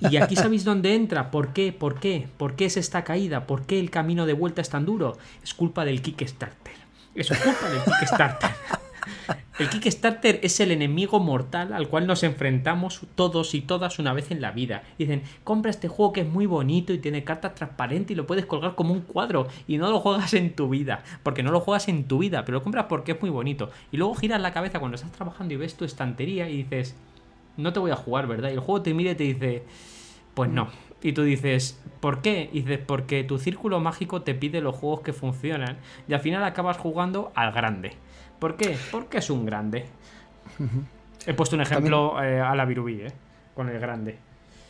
Y aquí sabéis dónde entra. ¿Por qué? ¿Por qué? ¿Por qué es esta caída? ¿Por qué el camino de vuelta es tan duro? Es culpa del Kickstarter. Es culpa del Kickstarter. El Kickstarter es el enemigo mortal al cual nos enfrentamos todos y todas una vez en la vida. Dicen, compra este juego que es muy bonito y tiene cartas transparentes y lo puedes colgar como un cuadro y no lo juegas en tu vida. Porque no lo juegas en tu vida, pero lo compras porque es muy bonito. Y luego giras la cabeza cuando estás trabajando y ves tu estantería y dices, no te voy a jugar, ¿verdad? Y el juego te mira y te dice, pues no. Y tú dices, ¿por qué? Y dices, porque tu círculo mágico te pide los juegos que funcionan y al final acabas jugando al grande. ¿Por qué? Porque es un grande. He puesto un ejemplo eh, a la Virubí, ¿eh? Con el grande.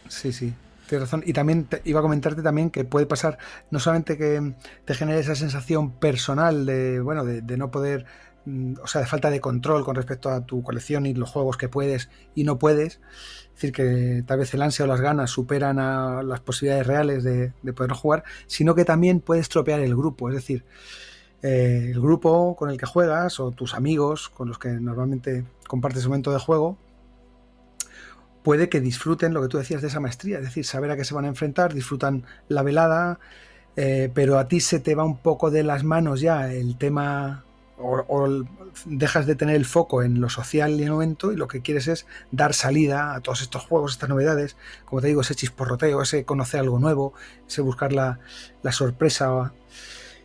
Sí, sí. Tienes razón. Y también iba a comentarte también que puede pasar no solamente que te genere esa sensación personal de, bueno, de, no poder, o sea, de falta de control con respecto a tu colección y los juegos que puedes y no puedes. Es decir, que tal vez el ansia o las ganas superan a las posibilidades reales de, de poder jugar, sino que también puedes tropear el grupo. Es decir, eh, el grupo con el que juegas o tus amigos con los que normalmente compartes un momento de juego, puede que disfruten lo que tú decías de esa maestría, es decir, saber a qué se van a enfrentar, disfrutan la velada, eh, pero a ti se te va un poco de las manos ya el tema o, dejas de tener el foco en lo social y en el momento y lo que quieres es dar salida a todos estos juegos, estas novedades, como te digo, ese chisporroteo, ese conocer algo nuevo, ese buscar la, la sorpresa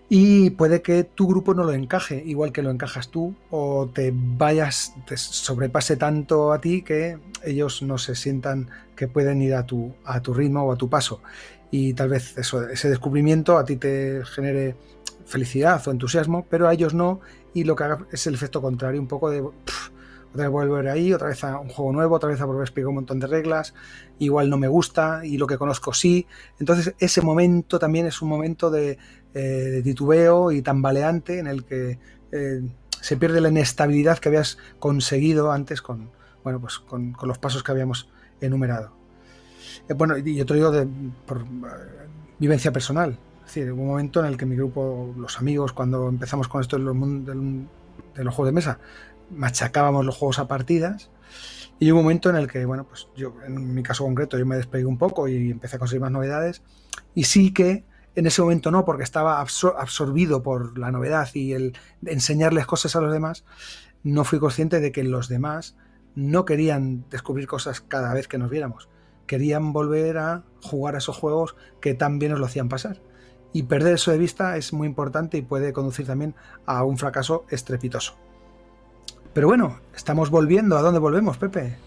y puede que tu grupo no lo encaje, igual que lo encajas tú, o te vayas, te sobrepase tanto a ti que ellos no se sientan que pueden ir a tu, a tu ritmo o a tu paso. Y tal vez eso, ese descubrimiento a ti te genere felicidad o entusiasmo, pero a ellos no, y lo que haga es el efecto contrario, un poco de otra vez volver ahí, otra vez a un juego nuevo, otra vez a volver a explicar un montón de reglas, igual no me gusta y lo que conozco sí. Entonces ese momento también es un momento de, eh, titubeo y tambaleante en el que eh, se pierde la inestabilidad que habías conseguido antes con, bueno, pues con, los pasos que habíamos enumerado. Eh, bueno, y yo te digo de, por vivencia personal. Es decir, hubo un momento en el que mi grupo, los amigos, cuando empezamos con esto de los, de los juegos de mesa, machacábamos los juegos a partidas. Y hubo un momento en el que, bueno, pues yo, en mi caso concreto, yo me despegué un poco y empecé a conseguir más novedades. Y sí que en ese momento no, porque estaba absorbido por la novedad y el enseñarles cosas a los demás, no fui consciente de que los demás no querían descubrir cosas cada vez que nos viéramos. Querían volver a jugar a esos juegos que tan bien nos lo hacían pasar. Y perder eso de vista es muy importante y puede conducir también a un fracaso estrepitoso. Pero bueno, estamos volviendo. ¿A dónde volvemos, Pepe?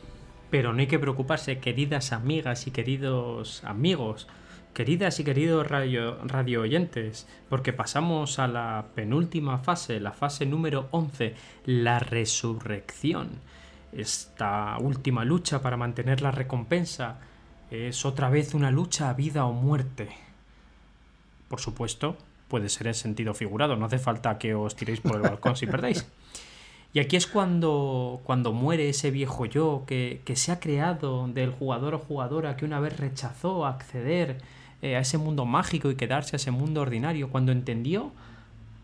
Pero no hay que preocuparse, queridas amigas y queridos amigos, queridas y queridos radio, radio, oyentes, porque pasamos a la penúltima fase, la fase número 11, la resurrección. Esta última lucha para mantener la recompensa es otra vez una lucha a vida o muerte. Por supuesto, puede ser en sentido figurado, no hace falta que os tiréis por el balcón si perdéis. Y aquí es cuando, cuando muere ese viejo yo que, se ha creado del jugador o jugadora que una vez rechazó acceder eh, a ese mundo mágico y quedarse a ese mundo ordinario, cuando entendió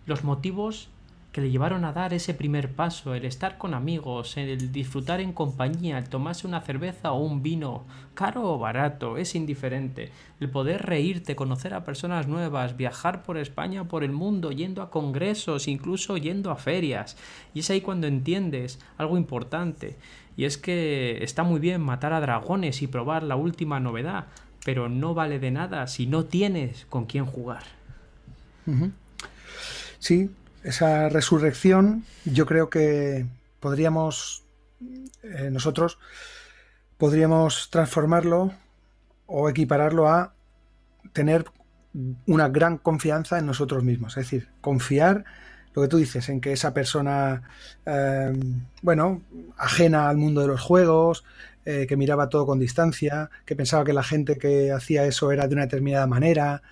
los motivos que le llevaron a dar ese primer paso, el estar con amigos, el disfrutar en compañía, el tomarse una cerveza o un vino, caro o barato, es indiferente, el poder reírte, conocer a personas nuevas, viajar por España, por el mundo, yendo a congresos, incluso yendo a ferias. Y es ahí cuando entiendes algo importante, y es que está muy bien matar a dragones y probar la última novedad, pero no vale de nada si no tienes con quién jugar. Sí, esa resurrección yo creo que podríamos eh, nosotros podríamos transformarlo o equipararlo a tener una gran confianza en nosotros mismos, es decir, confiar lo que tú dices, en que esa persona, eh, bueno, ajena al mundo de los juegos, eh, que miraba todo con distancia, que pensaba que la gente que hacía eso era de una determinada manera,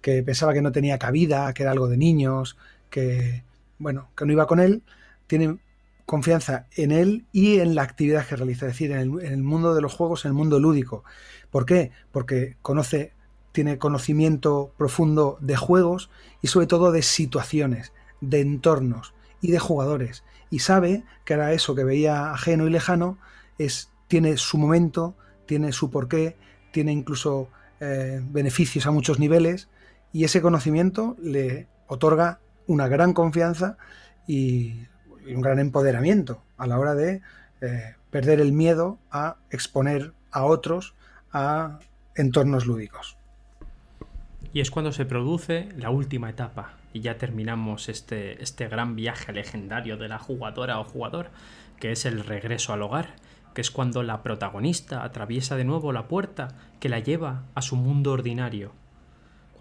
que pensaba que no tenía cabida, que era algo de niños, que, bueno, que no iba con él, tiene confianza en él y en la actividad que realiza, es decir, en el, mundo de los juegos, en el mundo lúdico. ¿Por qué? Porque conoce, tiene conocimiento profundo de juegos y sobre todo de situaciones, de entornos y de jugadores. Y sabe que ahora eso que veía ajeno y lejano es, tiene su momento, tiene su porqué, tiene incluso eh, beneficios a muchos niveles y ese conocimiento le otorga una gran confianza y, un gran empoderamiento a la hora de eh, perder el miedo a exponer a otros a entornos lúdicos. Y es cuando se produce la última etapa y ya terminamos este, este gran viaje legendario de la jugadora o jugador, que es el regreso al hogar, que es cuando la protagonista atraviesa de nuevo la puerta que la lleva a su mundo ordinario.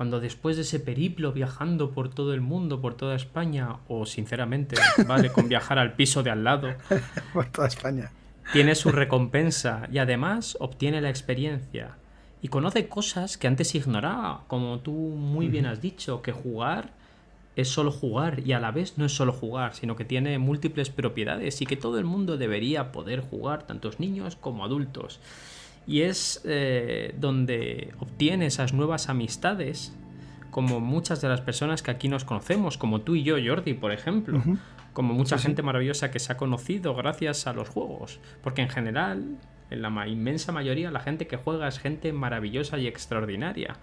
Cuando después de ese periplo viajando por todo el mundo, por toda España, o sinceramente vale con viajar al piso de al lado, por toda España, tiene su recompensa y además obtiene la experiencia. Y conoce cosas que antes ignoraba, como tú muy bien has dicho, que jugar es solo jugar y a la vez no es solo jugar, sino que tiene múltiples propiedades y que todo el mundo debería poder jugar, tantos niños como adultos. Y es eh, donde obtiene esas nuevas amistades, como muchas de las personas que aquí nos conocemos, como tú y yo, Jordi, por ejemplo, como mucha gente maravillosa que se ha conocido gracias a los juegos, porque en general en la inmensa mayoría la gente que juega es gente maravillosa y extraordinaria.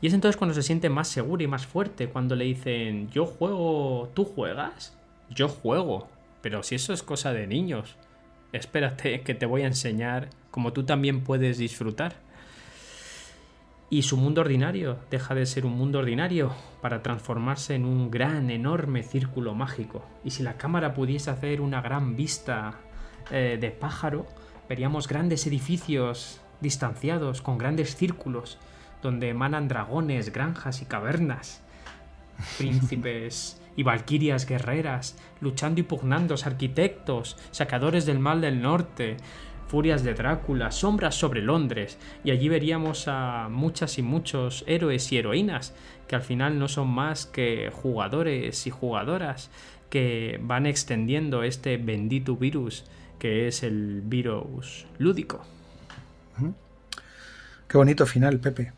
Y es entonces cuando se siente más seguro y más fuerte, cuando le dicen, yo juego, ¿tú juegas? Yo juego, pero si eso es cosa de niños, espérate que te voy a enseñar cómo tú también puedes disfrutar. Y su mundo ordinario deja de ser un mundo ordinario para transformarse en un gran, enorme círculo mágico. Y si la cámara pudiese hacer una gran vista eh, de pájaro, veríamos grandes edificios distanciados, con grandes círculos, donde emanan dragones, granjas y cavernas, príncipes y valquirias guerreras, luchando y pugnando, arquitectos, sacadores del mal del norte, furias de Drácula, sombras sobre Londres, y allí veríamos a muchas y muchos héroes y heroínas, que al final no son más que jugadores y jugadoras que van extendiendo este bendito virus que es el virus lúdico. Qué bonito final, Pepe.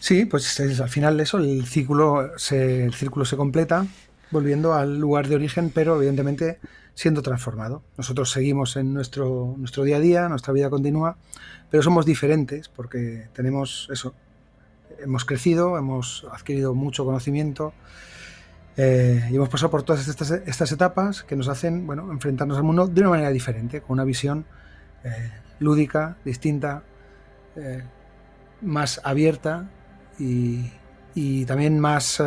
Sí, pues al final eso, el círculo, se, el círculo se completa volviendo al lugar de origen, pero evidentemente siendo transformado. Nosotros seguimos en nuestro, nuestro día a día, nuestra vida continúa, pero somos diferentes porque tenemos eso, hemos crecido, hemos adquirido mucho conocimiento, eh, y hemos pasado por todas estas, etapas que nos hacen bueno, enfrentarnos al mundo de una manera diferente, con una visión eh, lúdica, distinta, eh, más abierta y, también más,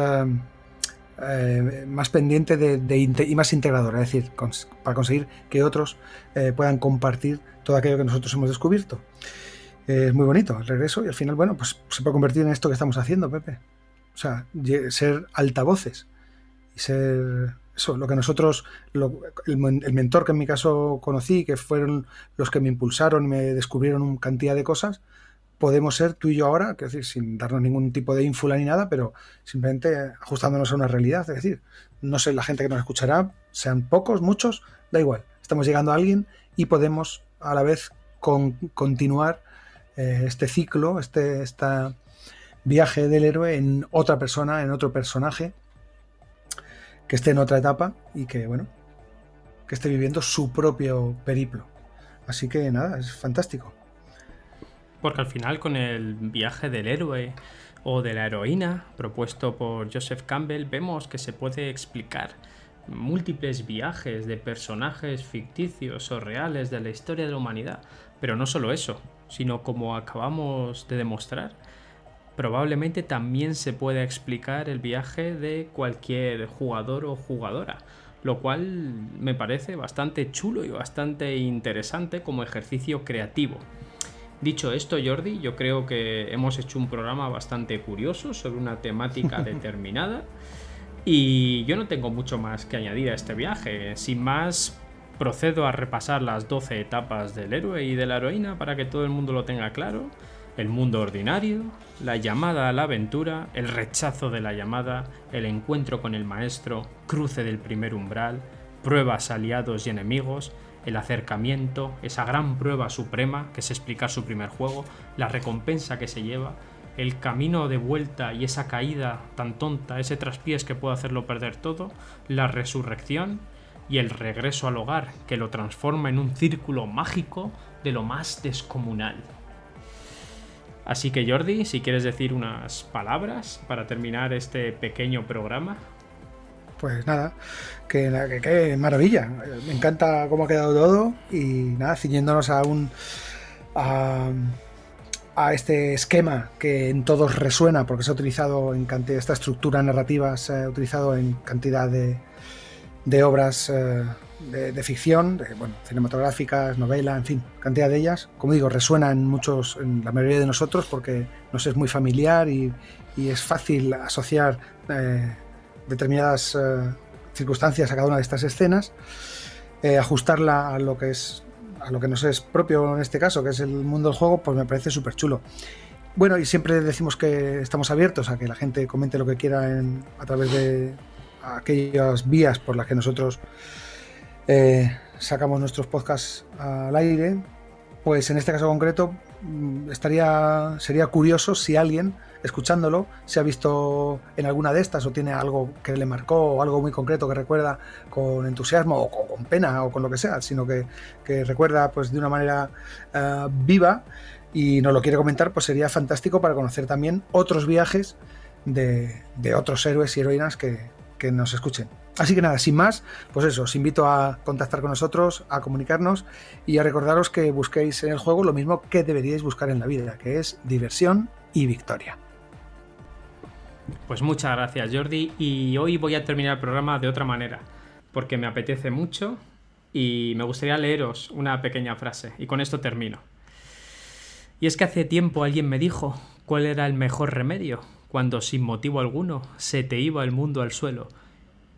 más pendiente de, y más integradora, es decir, para conseguir que otros puedan compartir todo aquello que nosotros hemos descubierto. es muy bonito el regreso y al final, bueno, pues se puede convertir en esto que estamos haciendo, Pepe. O sea, ser altavoces y ser eso, lo que nosotros, el, mentor que en mi caso conocí, que fueron los que me impulsaron, me descubrieron una cantidad de cosas, podemos ser tú y yo ahora, que decir, sin darnos ningún tipo de ínfula ni nada, pero simplemente ajustándonos a una realidad. Es decir, no sé, la gente que nos escuchará, sean pocos, muchos, da igual. Estamos llegando a alguien y podemos a la vez con, continuar eh, este ciclo, este esta viaje del héroe en otra persona, en otro personaje que esté en otra etapa y que, bueno, que esté viviendo su propio periplo. Así que nada, es fantástico. Porque al final con el viaje del héroe o de la heroína propuesto por Joseph Campbell vemos que se puede explicar múltiples viajes de personajes ficticios o reales de la historia de la humanidad. Pero no solo eso, sino como acabamos de demostrar, probablemente también se pueda explicar el viaje de cualquier jugador o jugadora, lo cual me parece bastante chulo y bastante interesante como ejercicio creativo. Dicho esto, Jordi, yo creo que hemos hecho un programa bastante curioso sobre una temática determinada y yo no tengo mucho más que añadir a este viaje. Sin más, procedo a repasar las 12 etapas del héroe y de la heroína para que todo el mundo lo tenga claro el mundo ordinario, la llamada a la aventura, el rechazo de la llamada, el encuentro con el maestro, cruce del primer umbral, pruebas aliados y enemigos, el acercamiento, esa gran prueba suprema que es explicar su primer juego, la recompensa que se lleva, el camino de vuelta y esa caída tan tonta, ese traspiés que puede hacerlo perder todo, la resurrección y el regreso al hogar que lo transforma en un círculo mágico de lo más descomunal. Así que Jordi, si quieres decir unas palabras para terminar este pequeño programa. Pues nada, que, que, maravilla. Me encanta cómo ha quedado todo y nada, ciñéndonos a un... A, este esquema que en todos resuena, porque se ha utilizado en cantidad, esta estructura narrativa se ha utilizado en cantidad de, de obras eh, de, ficción, de, bueno, cinematográficas, novela, en fin, cantidad de ellas. Como digo, resuena en muchos, en la mayoría de nosotros, porque nos es muy familiar y, y es fácil asociar eh, determinadas eh, circunstancias a cada una de estas escenas, eh, ajustarla a lo que es a lo que nos es propio en este caso, que es el mundo del juego, pues me parece súper chulo. Bueno, y siempre decimos que estamos abiertos a que la gente comente lo que quiera a través de aquellas vías por las que nosotros sacamos nuestros podcasts al aire. Pues en este caso concreto mm, estaría sería curioso si alguien escuchándolo, se ha visto en alguna de estas o tiene algo que le marcó o algo muy concreto que recuerda con entusiasmo o con pena o con lo que sea, sino que, recuerda pues de una manera eh, viva y nos lo quiere comentar, pues sería fantástico para conocer también otros viajes de, otros héroes y heroínas que, nos escuchen. Así que nada, sin más, pues eso, os invito a contactar con nosotros, a comunicarnos y a recordaros que busquéis en el juego lo mismo que deberíais buscar en la vida, que es diversión y victoria. Pues muchas gracias Jordi y hoy voy a terminar el programa de otra manera, porque me apetece mucho y me gustaría leeros una pequeña frase y con esto termino. Y es que hace tiempo alguien me dijo cuál era el mejor remedio cuando sin motivo alguno se te iba el mundo al suelo.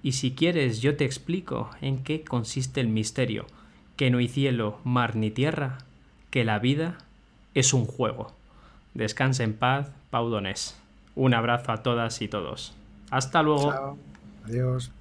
Y si quieres yo te explico en qué consiste el misterio, que no hay cielo, mar ni tierra, que la vida es un juego. Descansa en paz, Pau Donés. Un abrazo a todas y todos. Hasta luego. Adiós.